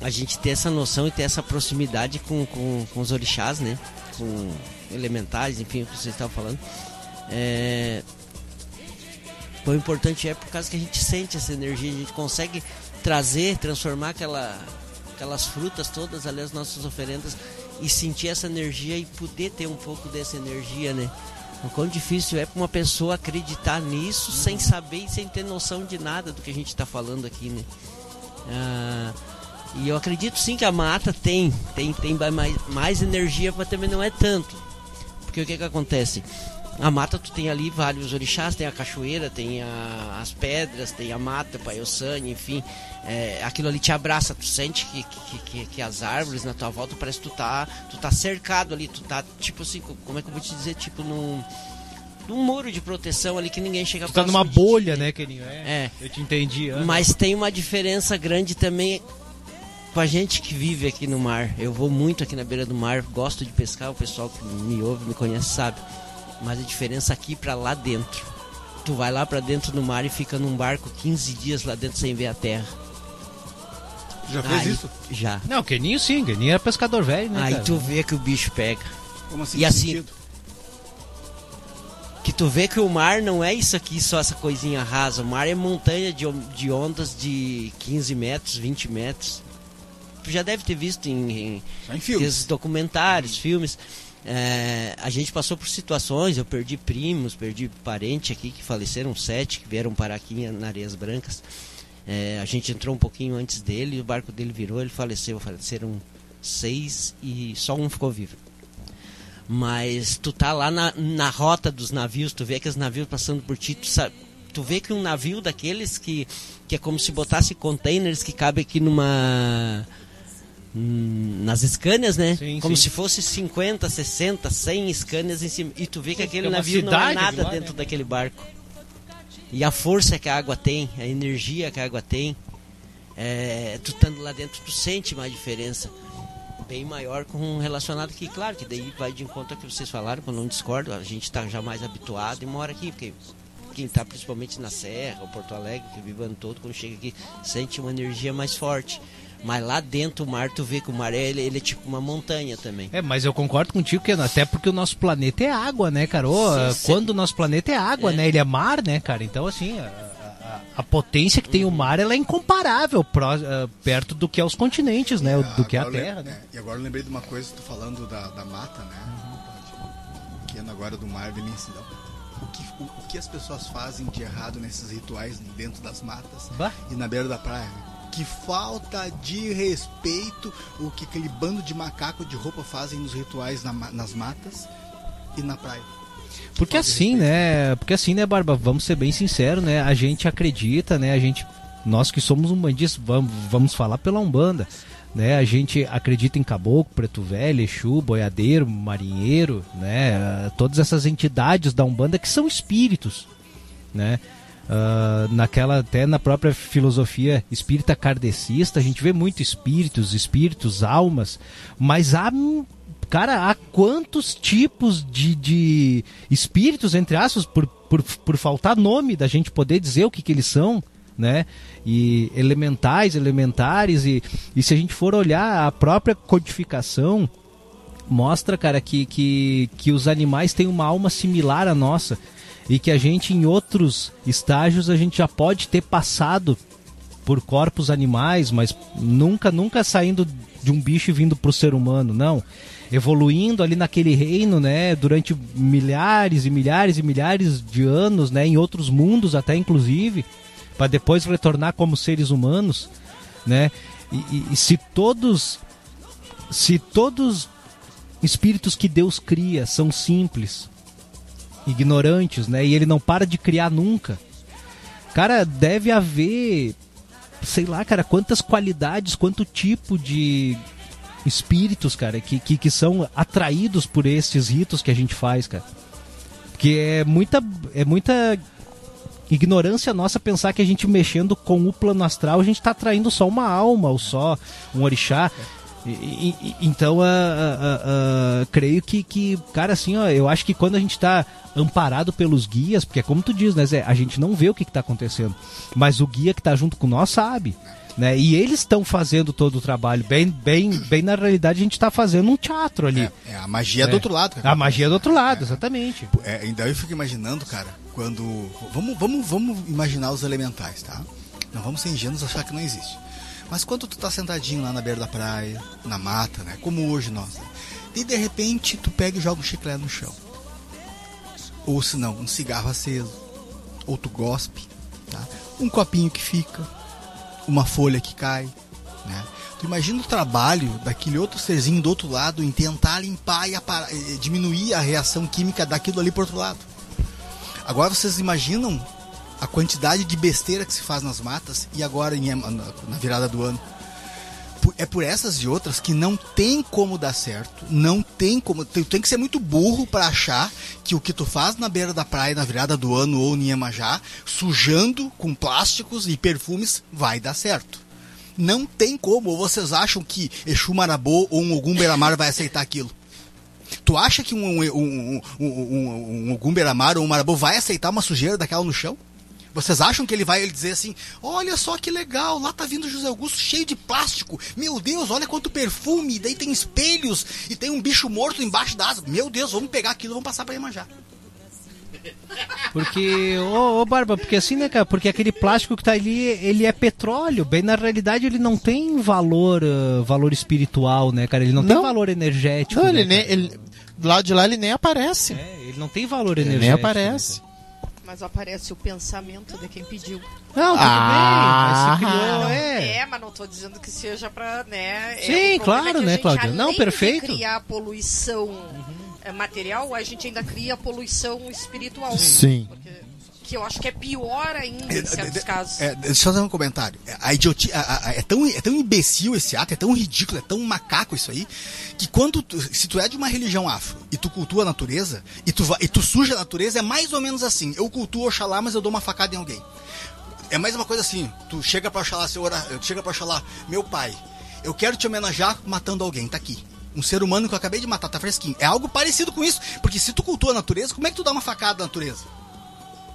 a gente ter essa noção e ter essa proximidade com, com, com os orixás, né? Com elementares, enfim, o que vocês estavam falando. É... O importante é por causa que a gente sente essa energia, a gente consegue trazer, transformar aquela, aquelas frutas todas ali, as nossas oferendas, e sentir essa energia e poder ter um pouco dessa energia, né? O quão difícil é para uma pessoa acreditar nisso sem saber e sem ter noção de nada do que a gente está falando aqui, né? Ah, e eu acredito sim que a mata tem, tem, tem mais, mais energia, mas também não é tanto. Porque o que que acontece? A mata tu tem ali vários orixás, tem a cachoeira, tem a- as pedras, tem a mata, Paiosane, enfim. É, aquilo ali te abraça, tu sente que, que, que, que as árvores na tua volta parece que tu tá, tu tá cercado ali, tu tá tipo assim, co- como é que eu vou te dizer, tipo num, muro de proteção ali que ninguém chega Tu tá numa bolha, né? Keninho? É. É. Eu te entendi. ah. Mas tem uma diferença grande também com a gente que vive aqui no mar. Eu vou muito aqui na beira do mar, gosto de pescar, o pessoal que me ouve, me conhece sabe. Mas a diferença aqui pra lá dentro. Tu vai lá pra dentro do mar e fica num barco 15 dias lá dentro sem ver a terra. Já fez Aí- isso? Já. Não, Keninho sim, Keninho é pescador velho, né, Aí cara? tu vê que o bicho pega. Como assim? E que assim- sentido? Que tu vê que o mar não é isso aqui, só essa coisinha rasa. O mar é montanha de, de ondas de 15 metros, 20 metros. Tu já deve ter visto em, em em filmes. documentários, filmes. É, a gente passou por situações, eu perdi primos, perdi parente aqui que faleceram, sete que vieram parar aqui na Areias Brancas. É, a gente entrou um pouquinho antes dele, o barco dele virou, ele faleceu. Faleceram seis e só um ficou vivo. Mas tu tá lá na, na rota dos navios, tu vê aqueles navios passando por ti, tu, sabe, tu vê que um navio daqueles que, que é como se botasse containers que cabe aqui numa. Hum, nas Scanias, né? Sim, como sim. se fosse 50, 60, 100 Scanias em cima. E tu vê que aquele é uma navio não é cidade nada lá, dentro né? daquele barco. E a força que a água tem, a energia que a água tem, é, tu estando lá dentro, tu sente mais diferença. Bem maior com relacionado aqui, claro, que daí vai de encontro ao que vocês falaram, que eu não discordo, a gente está já mais habituado e mora aqui, porque quem está principalmente na Serra, ou Porto Alegre, que vive o ano todo, quando chega aqui, sente uma energia mais forte. Mas lá dentro o mar, tu vê que o mar ele, ele é tipo uma montanha também. É, mas eu concordo contigo que até porque o nosso planeta é água, né, cara? Ô, Sim, ah, sim. Quando o nosso planeta é água, É. né? Ele é mar, né, cara? Então, assim, a, a- a potência que tem o mar, ela é incomparável pró- ah, perto do que é os continentes, né? Do que é a Terra, né? é, e agora eu lembrei de uma coisa, tu falando da, da mata, né? Pequeno agora do mar da imensidão. O que, o, o que as pessoas fazem de errado nesses rituais dentro das matas Bah. e na beira da praia? né? Que falta de respeito o que aquele bando de macaco de roupa fazem nos rituais na nas matas e na praia. Porque assim, né? Porque assim, né, Barba? Vamos ser bem sinceros, né? A gente acredita, né? A gente, nós que somos umbandistas, vamos, vamos falar pela Umbanda, né? A gente acredita em caboclo, preto velho, exu, boiadeiro, marinheiro, né? Todas essas entidades da Umbanda que são espíritos, né? Uh, naquela até na própria filosofia espírita kardecista a gente vê muito espíritos espíritos almas mas há cara há quantos tipos de, de espíritos entre aspas por, por, por faltar nome da gente poder dizer o que, que eles são né? E elementais elementares e, e se a gente for olhar a própria codificação mostra cara que, que, que os animais têm uma alma similar à nossa e que a gente em outros estágios a gente já pode ter passado por corpos animais, mas nunca nunca saindo de um bicho e vindo para o ser humano, não. Evoluindo ali naquele reino, né, durante milhares e milhares e milhares de anos, né, em outros mundos até inclusive, para depois retornar como seres humanos, né? E, e, e se todos se todos espíritos que Deus cria são simples, ignorantes, né? E ele não para de criar nunca. Cara, deve haver, sei lá, cara, quantas qualidades, quanto tipo de espíritos, cara, que, que, que são atraídos por esses ritos que a gente faz, cara. Porque é muita, é muita ignorância nossa pensar que a gente mexendo com o plano astral, a gente está atraindo só uma alma ou só um orixá. E, e, então, uh, uh, uh, creio que, que, cara, assim, ó, eu acho que quando a gente está amparado pelos guias, porque é como tu diz, né, Zé, a gente não vê o que está acontecendo, mas o guia que está junto com nós sabe. Né? E eles estão fazendo todo o trabalho. Bem, bem, bem na realidade, a gente está fazendo um teatro ali. É, é a magia é. do outro lado. Cara. A magia do outro lado, é. exatamente. É, ainda eu fico imaginando, cara, quando. Vamos, vamos, vamos imaginar os elementais, tá? Não vamos ser ingênuos achar que não existe. Mas quando tu tá sentadinho lá na beira da praia, na mata, né? Como hoje nós, né? E de repente tu pega e joga um chiclete no chão. Ou se não, um cigarro aceso. Ou tu gospe, tá? Um copinho que fica. Uma folha que cai, né? Tu imagina o trabalho daquele outro serzinho do outro lado em tentar limpar e apara- diminuir a reação química daquilo ali pro outro lado. Agora vocês imaginam a quantidade de besteira que se faz nas matas e agora em, na virada do ano. É por essas e outras que não tem como dar certo, não tem como. Tu tem que ser muito burro para achar que o que tu faz na beira da praia na virada do ano ou em Iemanjá, sujando com plásticos e perfumes, vai dar certo. Não tem como. Ou vocês acham que Exu Marabô ou um Ogum Beramar vai aceitar aquilo? Tu acha que um, um, um, um, um, um ou um Marabô vai aceitar uma sujeira daquela no chão? Vocês acham que ele vai ele dizer assim: olha só que legal, lá tá vindo José Augusto cheio de plástico. Meu Deus, olha quanto perfume, e daí tem espelhos e tem um bicho morto embaixo da asa. Meu Deus, vamos pegar aquilo e vamos passar para Iemanjá. Porque, ô, ô, Barba, porque assim, né, cara? Porque aquele plástico que tá ali, ele é petróleo. Bem, na realidade, ele não tem valor uh, valor espiritual, né, cara? Ele não, não. tem valor energético. Não, né, ele nem. Ele, do lado de lá ele nem aparece. É, ele não tem valor ele energético. Nem aparece. Né, mas aparece o pensamento de quem pediu. Não, tudo Ah, bem, mas se criou, Não, é. é, mas não estou dizendo que seja para, né? Sim, é, claro, é que a né, Cláudia? Não, perfeito. De criar poluição eh, material, a gente ainda cria poluição espiritual. Sim. Porque, que eu acho que é pior ainda em certos casos. É, deixa eu fazer um comentário. A idiotia, a- a- é, tão, é tão imbecil esse ato, é tão ridículo, é tão macaco isso aí, que quando tu- se tu é de uma religião afro e tu cultua a natureza e tu, e tu suja a natureza, é mais ou menos assim. Eu cultuo Oxalá, mas eu dou uma facada em alguém. É mais uma coisa assim, tu chega pra Oxalá, seu ora, tu chega pra Oxalá, meu pai, eu quero te homenagear matando alguém, tá aqui. Um ser humano que eu acabei de matar, tá fresquinho. É algo parecido com isso, porque se tu cultua a natureza, como é que tu dá uma facada na natureza?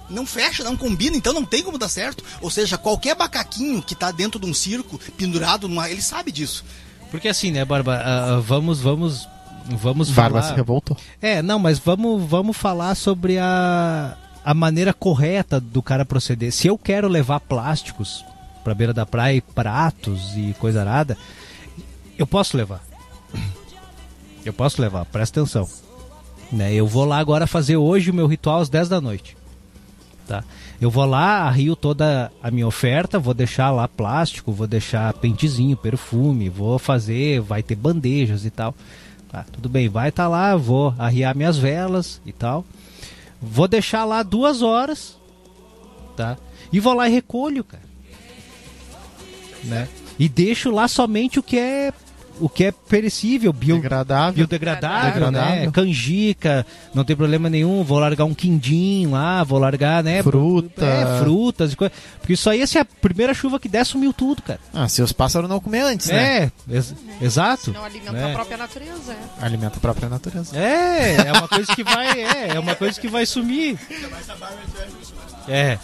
Não fecha, não combina, então não tem como dar certo. Ou seja, qualquer macaquinho que tá dentro de um circo, pendurado numa. Ele sabe disso. Porque assim, né, Barba? ah, vamos, vamos, vamos Barba falar. se revoltou. É, não, mas vamos, vamos falar sobre a, a maneira correta do cara proceder. Se eu quero levar plásticos pra beira da praia, e pratos e coisa arada, eu posso levar. Eu posso levar, presta atenção. Né, eu vou lá agora fazer hoje o meu ritual às 10 da noite. Tá? Eu vou lá, arrio toda a minha oferta, vou deixar lá plástico, vou deixar pentezinho, perfume, vou fazer, vai ter bandejas e tal. Ah, tudo bem, vai estar tá lá, vou arriar minhas velas e tal. Vou deixar lá duas horas, tá? E vou lá e recolho, cara. Né? E deixo lá somente o que é o que é perecível, bio, Degradável. biodegradável, Degradável. né? Canjica, não tem problema nenhum. Vou largar um quindim lá, vou largar, né? Fruta. É, frutas e coisa. Porque isso aí, se é a primeira chuva que der, sumiu tudo, cara. Ah, se os pássaros não comer antes, né? É, ex- exato. Não alimenta né? a própria natureza. é. Alimenta a própria natureza. É, é uma coisa que vai, é, é uma coisa que vai sumir. É.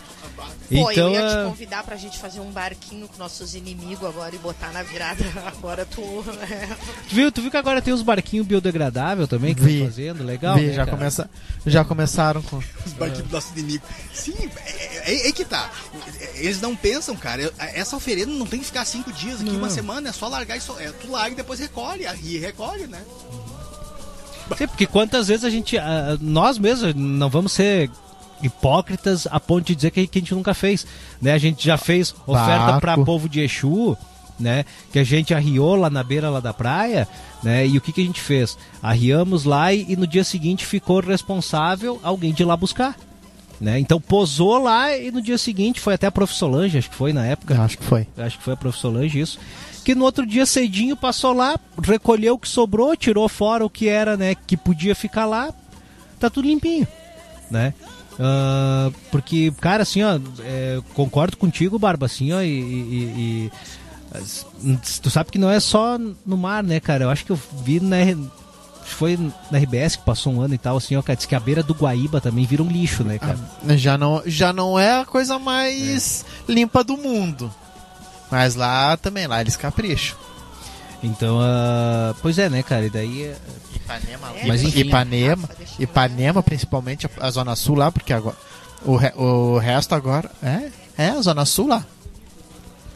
Pô, Então, eu ia te ah, convidar pra gente fazer um barquinho com nossos inimigos agora e botar na virada. Agora tu. é. tu viu, tu viu que agora tem os barquinhos biodegradável também que estão fazendo, legal, Vi, né, já, cara? começa, já começaram com. Os barquinhos do nosso inimigo. Sim, é, é, é que tá. Eles não pensam, cara. Essa oferenda não tem que ficar cinco dias aqui, Não. uma semana. É só largar e só. É, tu larga e depois recolhe. E recolhe, né? Sim, porque quantas vezes a gente, nós mesmos, não vamos ser hipócritas a ponto de dizer que, que a gente nunca fez, né? A gente já fez oferta para povo de Exu, né? Que a gente arriou lá na beira lá da praia, né? E o que, que a gente fez? Arriamos lá e, e no dia seguinte ficou responsável alguém de ir lá buscar. Né? Então posou lá e no dia seguinte foi até a Prof. Solange, acho que foi na época. Acho que foi. Acho que foi a Prof. Solange isso. Que no outro dia cedinho passou lá, recolheu o que sobrou, tirou fora o que era, né? Que podia ficar lá. Tá tudo limpinho, né? Ah, porque, cara, assim, ó, é, concordo contigo, Barba, assim, ó, e, e- e- tu sabe que não é só no mar, né, cara? Eu acho que eu vi na foi na RBS que passou um ano e tal, assim, ó, cara, disse que a beira do Guaíba também vira um lixo, né, cara? Já não, já não é a coisa mais limpa do mundo. Mas lá também, lá eles capricham. Então, ah, pois é, né, cara, e daí... é- Ipanema, É, Mas enfim. Ipanema, Rafa, deixa eu- Ipanema, principalmente a, a Zona Sul lá, porque agora. O, re- o resto agora. É, é a Zona Sul lá.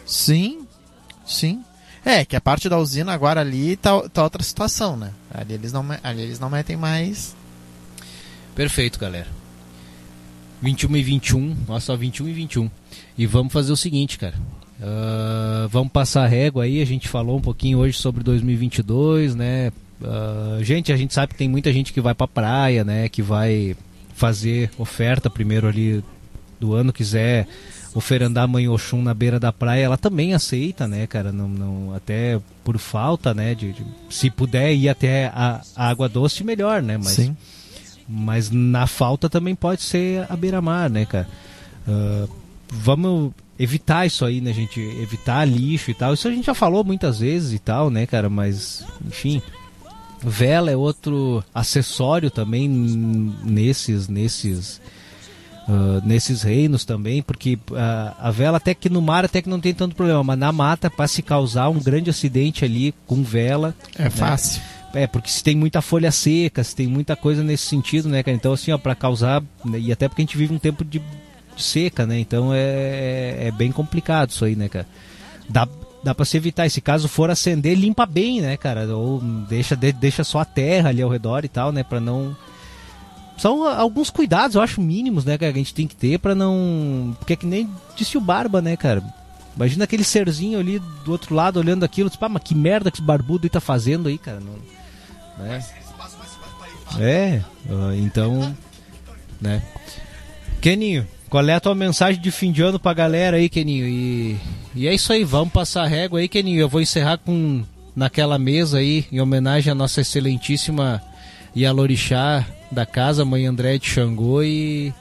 Sim, sim. É, que a parte da usina agora ali tá, tá outra situação, né? Ali eles não, ali eles não metem mais. Perfeito, galera. 21 e 21, nossa, só 21 e 21. E vamos fazer o seguinte, cara. Ah, vamos passar a régua aí, a gente falou um pouquinho hoje sobre 2022, né? Ah, gente, a gente sabe que tem muita gente que vai pra praia, né? Que vai fazer oferta primeiro ali do ano, quiser oferandar a mãe Oxum na beira da praia, ela também aceita, né, cara? Não, não, até por falta, né? De, de- se puder ir até a, a água doce, melhor, né? Mas, Sim. mas na falta também pode ser a beira-mar, né, cara? Ah, vamos evitar isso aí, né, gente? Evitar lixo e tal. Isso a gente já falou muitas vezes e tal, né, cara? Mas, enfim. Vela é outro acessório também nesses, nesses, ah, nesses reinos também, porque ah, a vela até que no mar até que não tem tanto problema, mas na mata para se causar um grande acidente ali com vela, É fácil. é, porque se tem muita folha seca, se tem muita coisa nesse sentido, né, cara? Então, assim, ó, pra causar. né, E até porque a gente vive um tempo de seca, né? Então é, é bem complicado isso aí, né, cara? Dá, dá pra se evitar. E se caso for acender, limpa bem, né, cara? Ou deixa, de- deixa só a terra ali ao redor e tal, né? Pra não. São alguns cuidados, eu acho, mínimos, né, que a gente tem que ter pra não. Porque é que nem disse o Barba, né, cara? Imagina aquele serzinho ali do outro lado olhando aquilo, tipo, ah, mas que merda que esse barbudo aí tá fazendo aí, cara? Não, né? É, então, né? Keninho, qual é a tua mensagem de fim de ano pra galera aí, Keninho? E, e é isso aí, vamos passar a régua aí, Keninho. Eu vou encerrar com naquela mesa aí, em homenagem à nossa excelentíssima Yalorixá da casa, mãe André de Xangô e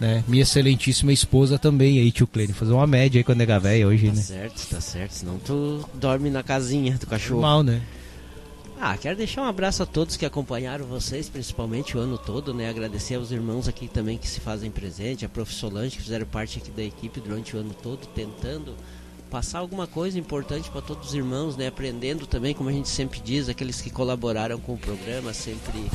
né, minha excelentíssima esposa também aí, tio Clênio. Fazer uma média aí com a nega véia hoje, Tá né? certo, tá certo. Senão tu dorme na casinha do cachorro. Normal, né? Ah, quero deixar um abraço a todos que acompanharam vocês, principalmente o ano todo, né? Agradecer aos irmãos aqui também que se fazem presente, a Prof. Solange, que fizeram parte aqui da equipe durante o ano todo, tentando passar alguma coisa importante para todos os irmãos, né? Aprendendo também, como a gente sempre diz, aqueles que colaboraram com o programa, sempre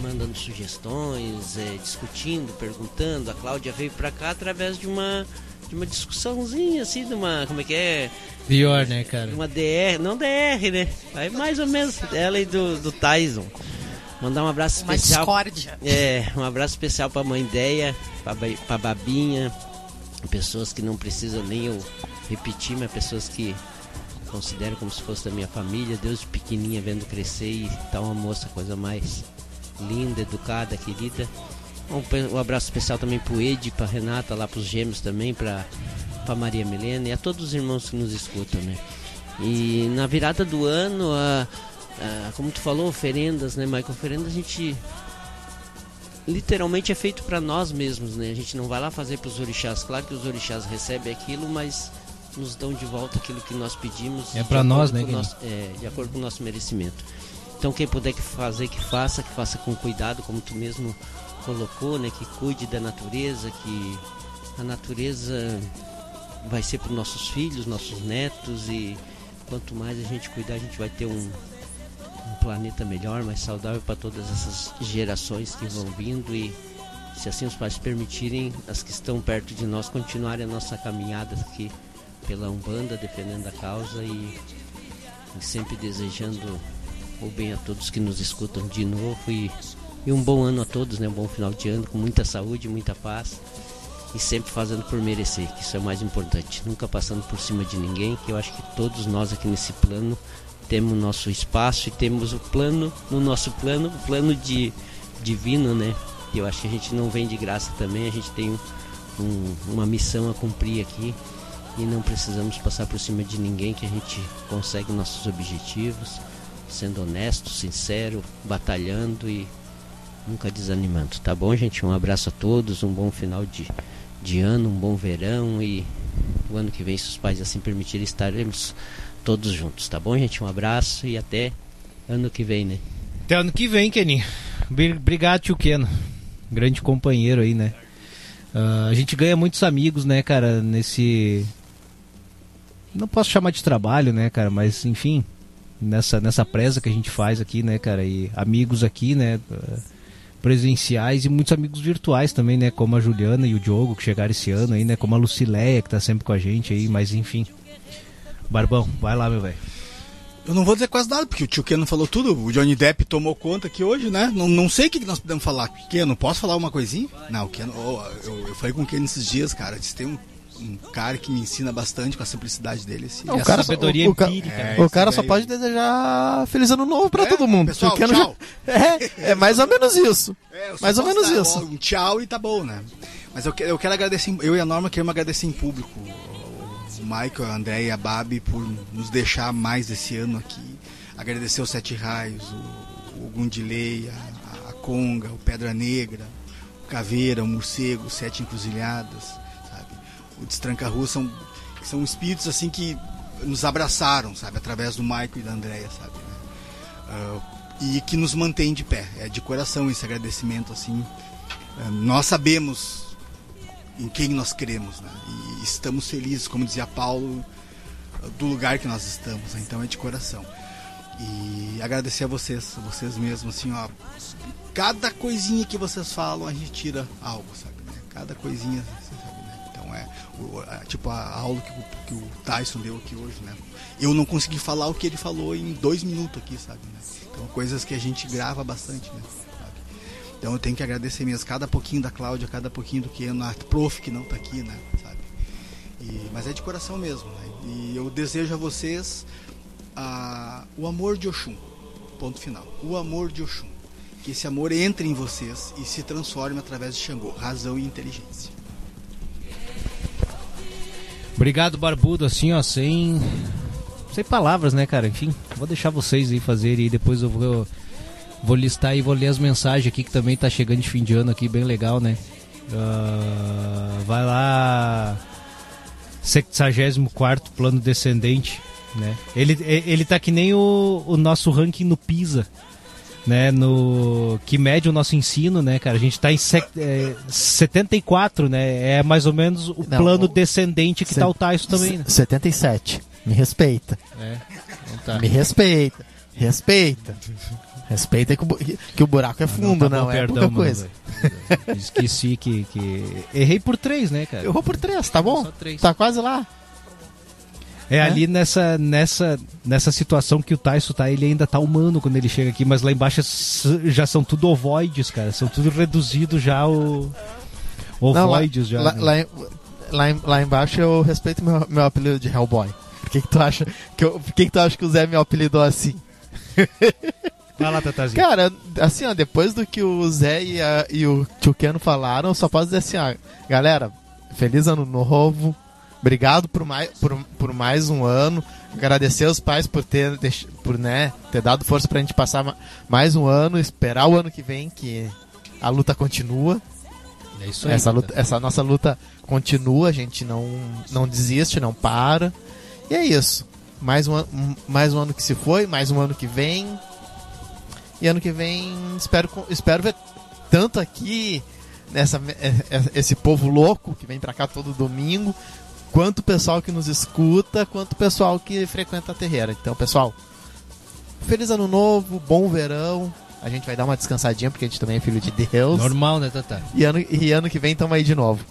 mandando sugestões, eh, discutindo, perguntando. A Cláudia veio para cá através de uma de uma discussãozinha assim, de uma, como é que é? Pior, né, cara? Uma DR, não DR, né? Aí mais ou menos ela e do, do Tyson. Mandar um abraço Uma especial. discórdia. É, um abraço especial pra mãe Deia, pra, pra Babinha, pessoas que não precisam nem eu repetir, mas pessoas que considero como se fosse da minha família, desde pequenininha vendo crescer e tá uma moça, coisa mais linda, educada, querida. Um, um abraço especial também pro Ed, pra Renata, lá pros gêmeos também, pra, pra Maria Milena e a todos os irmãos que nos escutam, né? E na virada do ano, a, a, como tu falou, oferendas, né, Michael? Oferendas a gente literalmente é feito para nós mesmos, né? A gente não vai lá fazer para os orixás. Claro que os orixás recebem aquilo, mas nos dão de volta aquilo que nós pedimos. É para nós, né? Nosso, é, de acordo com o nosso merecimento. Então quem puder que fazer, que faça, que faça com cuidado, como tu mesmo colocou, né? Que cuide da natureza, que a natureza vai ser para nossos filhos, nossos netos e quanto mais a gente cuidar, a gente vai ter um, um planeta melhor, mais saudável para todas essas gerações que vão vindo e se assim os pais permitirem, as que estão perto de nós continuarem a nossa caminhada aqui pela Umbanda, defendendo a causa e, e sempre desejando o bem a todos que nos escutam de novo e, e um bom ano a todos, né? Um bom final de ano com muita saúde, muita paz e sempre fazendo por merecer, que isso é o mais importante. Nunca passando por cima de ninguém, que eu acho que todos nós aqui nesse plano temos nosso espaço e temos o plano, no nosso plano, o plano de divino, né? Eu acho que a gente não vem de graça também, a gente tem um, uma missão a cumprir aqui e não precisamos passar por cima de ninguém que a gente consegue nossos objetivos, sendo honesto, sincero, batalhando e nunca desanimando. Tá bom, gente? Um abraço a todos, um bom final de, de ano, um bom verão e o ano que vem, se os pais assim permitirem, estaremos todos juntos, tá bom, gente? Um abraço e até ano que vem, né? Até ano que vem, Kenin. Obrigado, tio Keno. Grande companheiro aí, né? Uh, a gente ganha muitos amigos, né, cara, nesse. Não posso chamar de trabalho, né, cara, mas enfim, nessa, nessa presa que a gente faz aqui, né, cara, e amigos aqui, né, presenciais e muitos amigos virtuais também, né, como a Juliana e o Diogo que chegaram esse ano aí, né, como a Lucileia que tá sempre com a gente aí, mas enfim. Barbão, vai lá, meu velho. Eu não vou dizer quase nada, porque o tio Keno falou tudo. O Johnny Depp tomou conta aqui hoje, né? Não, não sei o que nós podemos falar. Keno, posso falar uma coisinha? Não, Keno, oh, eu, eu falei com o Keno esses dias, cara. Disse, tem um, um cara que me ensina bastante com a simplicidade dele. Assim. Não, o cara, sabedoria o, empírica. É, o cara só pode desejar feliz ano novo pra é, todo mundo. Pessoal, tchau. Já... É, é mais ou menos isso. É, mais ou menos isso. Um tchau e tá bom, né? Mas eu, eu quero agradecer, eu e a Norma queremos agradecer em público o Michael, a André e a Babi por nos deixar mais esse ano aqui. Agradecer os Sete Raios, o, o Gundilei, a, a, Conga, o Pedra Negra, o Caveira, o Morcego, os Sete Encruzilhadas? O Destranca-Rua são, são espíritos assim que nos abraçaram, sabe? Através do Michael e da Andréia, sabe? Uh, e que nos mantém de pé. É de coração esse agradecimento, assim. Uh, nós sabemos em quem nós cremos, né? E estamos felizes, como dizia Paulo, do lugar que nós estamos. Né? Então é de coração. E agradecer a vocês, vocês mesmos, assim, ó. Cada coisinha que vocês falam, a gente tira algo, sabe? Né? Cada coisinha, tipo a aula que o, que o Tyson deu aqui hoje, né? Eu não consegui falar o que ele falou em dois minutos aqui, sabe? Né? Então coisas que a gente grava bastante, né? Então eu tenho que agradecer mesmo cada pouquinho da Cláudia, cada pouquinho do que a prof que não está aqui, né? Sabe? E, mas é de coração mesmo. Né? E eu desejo a vocês a, o amor de Oxum. Ponto final. O amor de Oxum. Que esse amor entre em vocês e se transforme através de Xangô, razão e inteligência. Obrigado, Barbudo, assim, ó, sem. Sem palavras, né, cara? Enfim, vou deixar vocês aí fazerem e depois eu vou Vou listar e vou ler as mensagens aqui que também tá chegando de fim de ano aqui, bem legal, né? Uh, vai lá. 74 plano descendente, né? Ele, ele tá que nem o, o nosso ranking no PISA, né? No, que mede o nosso ensino, né, cara? A gente tá em se, é, 74, né? É mais ou menos o Não, plano o, descendente que tá o Tyson também, né? 77. Me respeita. É, então tá. Me respeita. Respeita. Respeita que o, que o buraco é fundo, não, não é perdão, pouca coisa. Mano, Esqueci que, que. Errei por três, né, cara? Errou por três, tá bom? Tá quase lá. É, é, ali nessa, nessa, nessa situação que o Tyson tá, ele ainda tá humano quando ele chega aqui, mas lá embaixo já são tudo ovoides, cara. São tudo reduzido já o. Ovoides já. Lá, né? lá, lá, lá, embaixo eu respeito meu, meu apelido de Hellboy. que, que tu acha que eu, por que, que tu acha que o Zé me apelidou assim? Vai lá, Tatazinho. Cara, assim, ó, depois do que o Zé e, a, e o tio Keno falaram, eu só posso dizer assim, ó, galera, feliz ano novo. Obrigado por mais, por, por mais um ano. Agradecer aos pais por ter, por, né, ter dado força pra gente passar ma- mais um ano, esperar o ano que vem, que a luta continua. É isso aí. Essa, luta, essa nossa luta continua, a gente não, não desiste, não para. E é isso. Mais um, mais um ano que se foi, mais um ano que vem. E ano que vem espero, espero ver tanto aqui nessa, é- é- esse povo louco que vem pra cá todo domingo, quanto o pessoal que nos escuta, quanto o pessoal que frequenta a terreira. Então, pessoal, feliz ano novo, bom verão. A gente vai dar uma descansadinha porque a gente também é filho de Deus. Normal, né, Tata? E ano, e ano que vem tamo aí de novo.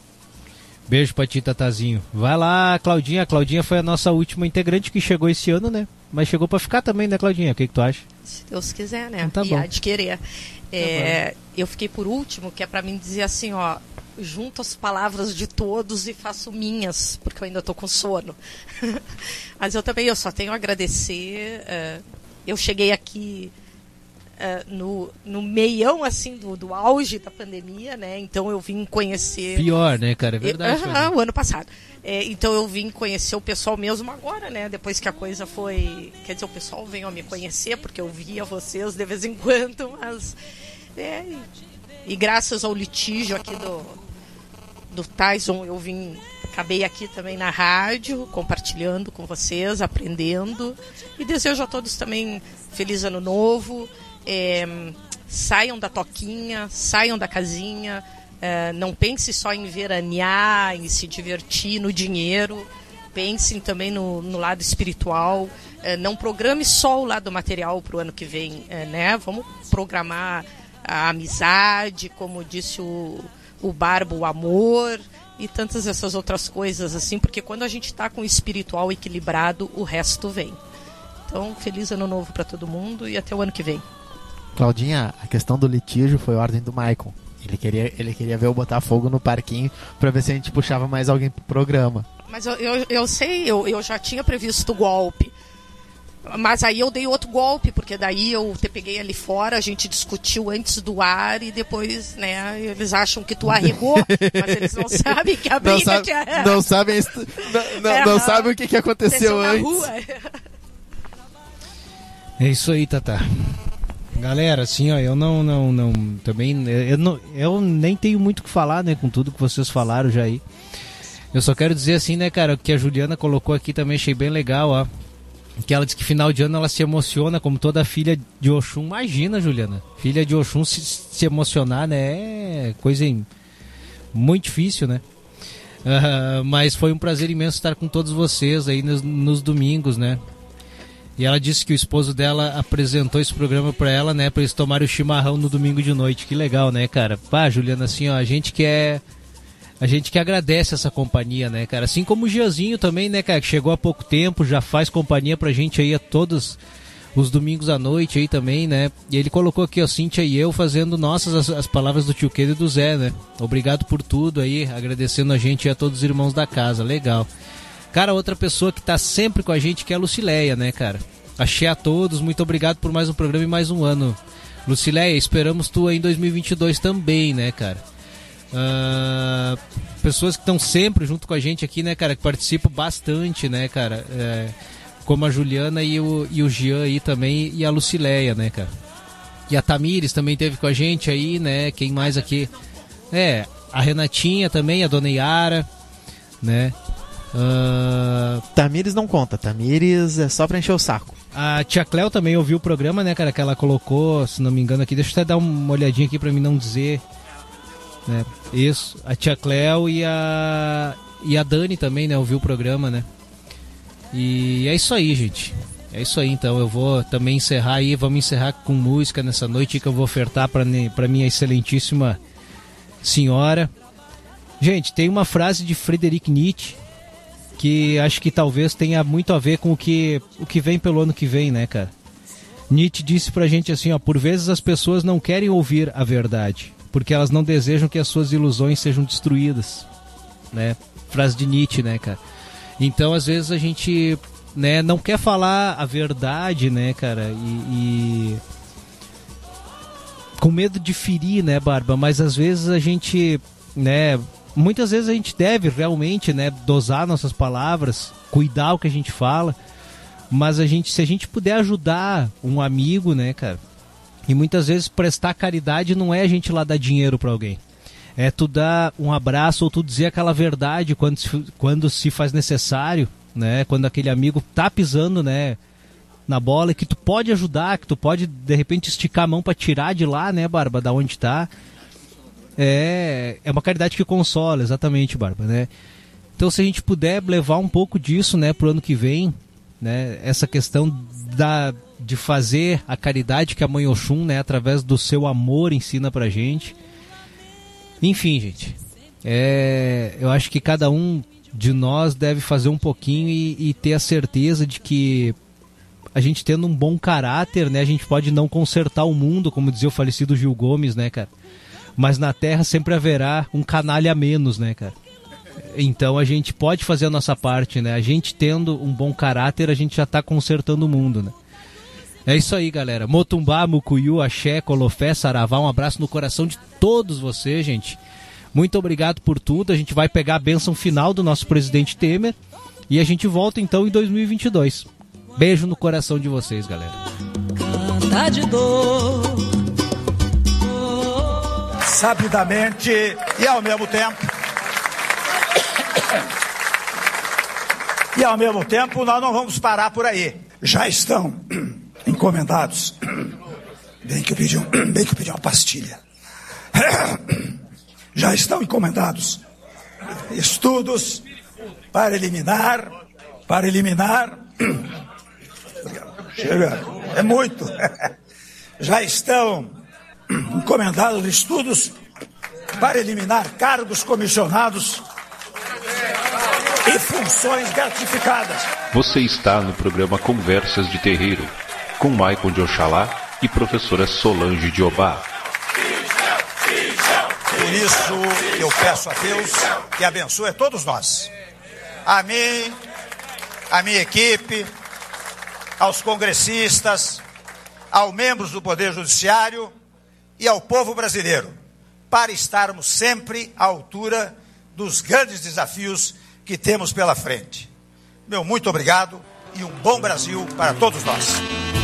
Beijo pra ti, Tatazinho. Vai lá, Claudinha. A Claudinha foi a nossa última integrante que chegou esse ano, né? Mas chegou pra ficar também, né, Claudinha? O que, que tu acha? Se Deus quiser, né? Então tá e bom. há de querer. É, eu fiquei por último, que é pra mim dizer assim, ó, junto as palavras de todos e faço minhas, porque eu ainda tô com sono. Mas eu também, eu só tenho a agradecer. é, eu cheguei aqui é, no, no meião, assim, do, do auge da pandemia, né? Então eu vim conhecer... Pior, né, cara? É verdade. O ano passado. É, então eu vim conhecer o pessoal mesmo agora, né? Depois que a coisa foi. Quer dizer, o pessoal veio a me conhecer, porque eu via vocês de vez em quando, mas. É, e graças ao litígio aqui do, do Tyson, eu vim. Acabei aqui também na rádio, compartilhando com vocês, aprendendo. E desejo a todos também feliz ano novo. É, saiam da toquinha, saiam da casinha. é, não pense só em veranear, em se divertir no dinheiro. Pensem também no, no lado espiritual. é, não programe só o lado material para o ano que vem, é, né? Vamos programar a amizade, como disse o, o Barbo, o amor e tantas essas outras coisas assim, porque quando a gente está com o espiritual equilibrado, o resto vem. Então, feliz ano novo para todo mundo e até o ano que vem. Claudinha, a questão do litígio foi ordem do Maicon. Ele queria, ele queria ver eu botar fogo no parquinho pra ver se a gente puxava mais alguém pro programa. Mas eu, eu, eu sei, eu, eu já tinha previsto o golpe. Mas aí eu dei outro golpe, porque daí eu te peguei ali fora, a gente discutiu antes do ar e depois, né, eles acham que tu arregou, mas eles não sabem que a briga Não, sabe, tinha... não sabem não, não, É, não sabem o que, que aconteceu na antes. É isso aí, Tata. Galera, assim, ó, eu não, não, não, também, eu, não, eu nem tenho muito o que falar, né, com tudo que vocês falaram já aí. Eu só quero dizer assim, né, cara, o que a Juliana colocou aqui também achei bem legal, ó. Que ela diz que final de ano ela se emociona como toda filha de Oxum. Imagina, Juliana, filha de Oxum se, se emocionar, né, é coisa em- muito difícil, né. Ah, mas foi um prazer imenso estar com todos vocês aí nos, nos domingos, né. E ela disse que o esposo dela apresentou esse programa pra ela, né, pra eles tomarem o chimarrão no domingo de noite. Que legal, né, cara? Pá, Juliana, assim, ó, a gente quer a gente que agradece essa companhia, né, cara? Assim como o Giazinho também, né, cara, que chegou há pouco tempo, já faz companhia pra gente aí a todos os domingos à noite aí também, né? E ele colocou aqui, ó, Cíntia e eu fazendo nossas as, as palavras do tio Quedo e do Zé, né? Obrigado por tudo aí, agradecendo a gente e a todos os irmãos da casa, legal. Cara, outra pessoa que tá sempre com a gente que é a Lucileia, né, cara? Achei a todos, muito obrigado por mais um programa e mais um ano. Lucileia, esperamos tu aí em 2022 também, né, cara? Ah, pessoas que estão sempre junto com a gente aqui, né, cara, que participam bastante, né, cara? É, como a Juliana e o, e o Jean aí também, e a Lucileia, né, cara? E a Tamires também teve com a gente aí, né? Quem mais aqui? É, a Renatinha também, a Dona Yara, né? Ah, Tamires não conta, Tamires é só pra encher o saco. a Tia Cléo também ouviu o programa, né, cara? Que ela colocou, se não me engano aqui. Deixa eu até dar uma olhadinha aqui pra mim não dizer. Né? Isso, a Tia Cléo e a. E a Dani também, né? Ouviu o programa, né? E é isso aí, gente. É isso aí, então. Eu vou também encerrar aí. Vamos encerrar com música nessa noite que eu vou ofertar pra minha excelentíssima senhora. Gente, tem uma frase de Friedrich Nietzsche que acho que talvez tenha muito a ver com o que, o que vem pelo ano que vem, né, cara? Nietzsche disse pra gente assim, ó, por vezes as pessoas não querem ouvir a verdade, porque elas não desejam que as suas ilusões sejam destruídas, né? Frase de Nietzsche, né, cara? Então, às vezes a gente né, não quer falar a verdade, né, cara, e, e com medo de ferir, né, Barba? Mas às vezes a gente, né, muitas vezes a gente deve realmente, né, dosar nossas palavras, cuidar o que a gente fala. Mas a gente, se a gente puder ajudar um amigo, né, cara? E muitas vezes prestar caridade não é a gente lá dar dinheiro para alguém. É tu dar um abraço ou tu dizer aquela verdade quando se, quando se faz necessário, né? Quando aquele amigo tá pisando, né? na bola que tu pode ajudar, que tu pode de repente esticar a mão para tirar de lá, né, Barba, da onde tá. É, é uma caridade que consola, exatamente, Barba, né? Então se a gente puder levar um pouco disso, né, pro ano que vem, né, essa questão da de fazer a caridade que a mãe Oxum, né, através do seu amor ensina pra gente. Enfim, gente. É, eu acho que cada um de nós deve fazer um pouquinho e, e ter a certeza de que a gente tendo um bom caráter, né, a gente pode não consertar o mundo, como dizia o falecido Gil Gomes, né, cara? Mas na Terra sempre haverá um canalha menos, né, cara? Então a gente pode fazer a nossa parte, né? A gente tendo um bom caráter, a gente já está consertando o mundo, né? É isso aí, galera. Motumbá, Mucuyu, Axé, Colofé, Saravá, um abraço no coração de todos vocês, gente. Muito obrigado por tudo. A gente vai pegar a bênção final do nosso presidente Temer e a gente volta então em 2022. Beijo no coração de vocês, galera. Canta de dor. Sabidamente e ao mesmo tempo. E ao mesmo tempo, nós não vamos parar por aí. Já estão encomendados. Bem que eu pedi, um, bem que eu pedi uma pastilha. Já estão encomendados estudos para eliminar, para eliminar Chega, é muito. Já estão encomendados estudos para eliminar cargos comissionados e funções gratificadas. Você está no programa Conversas de Terreiro, com Maicon de Oxalá e professora Solange de Obá. Por isso eu peço a Deus que abençoe todos nós. A mim, a minha equipe, aos congressistas, aos membros do Poder Judiciário e ao povo brasileiro, para estarmos sempre à altura dos grandes desafios que temos pela frente. Meu muito obrigado e um bom Brasil para todos nós.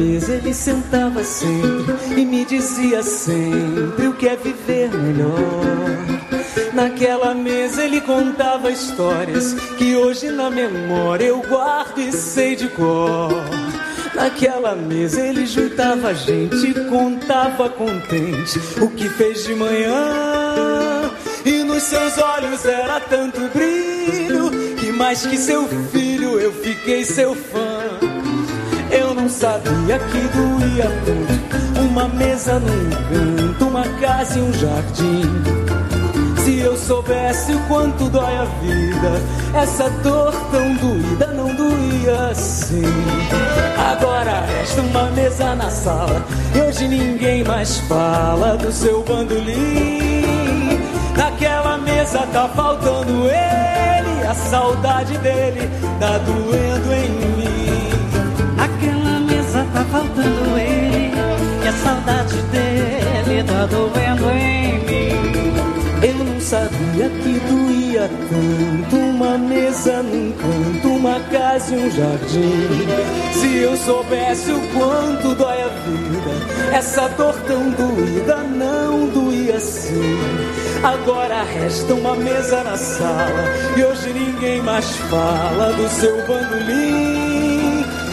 Mesa ele sentava sempre e me dizia sempre o que é viver melhor. Naquela mesa ele contava histórias que hoje na memória eu guardo e sei de cor. Naquela mesa ele juntava gente e contava contente o que fez de manhã. E nos seus olhos era tanto brilho que mais que seu filho eu fiquei seu fã. Não sabia que doía tanto uma mesa num canto, uma casa e um jardim. Se eu soubesse o quanto dói a vida, essa dor tão doída não doía assim. Agora resta uma mesa na sala e hoje ninguém mais fala do seu bandolim. Naquela mesa tá faltando ele, a saudade dele tá doendo em mim. Faltando ele, e a saudade dele tá doendo em mim. Eu não sabia que doía tanto uma mesa num canto, uma casa e um jardim. Se eu soubesse o quanto dói a vida, essa dor tão doída não doía assim. Agora resta uma mesa na sala e hoje ninguém mais fala do seu bandolim.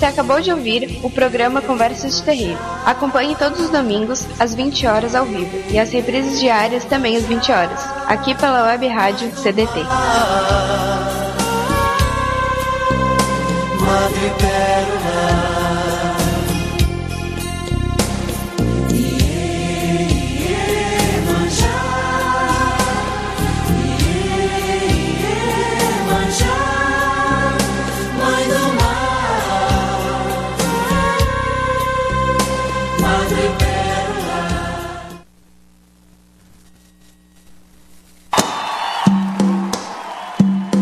Você acabou de ouvir o programa Conversas de Terreiro. Acompanhe todos os domingos, às 20 horas ao vivo, e as reprises diárias também às 20 horas, aqui pela web rádio CDT. Madre Pérola.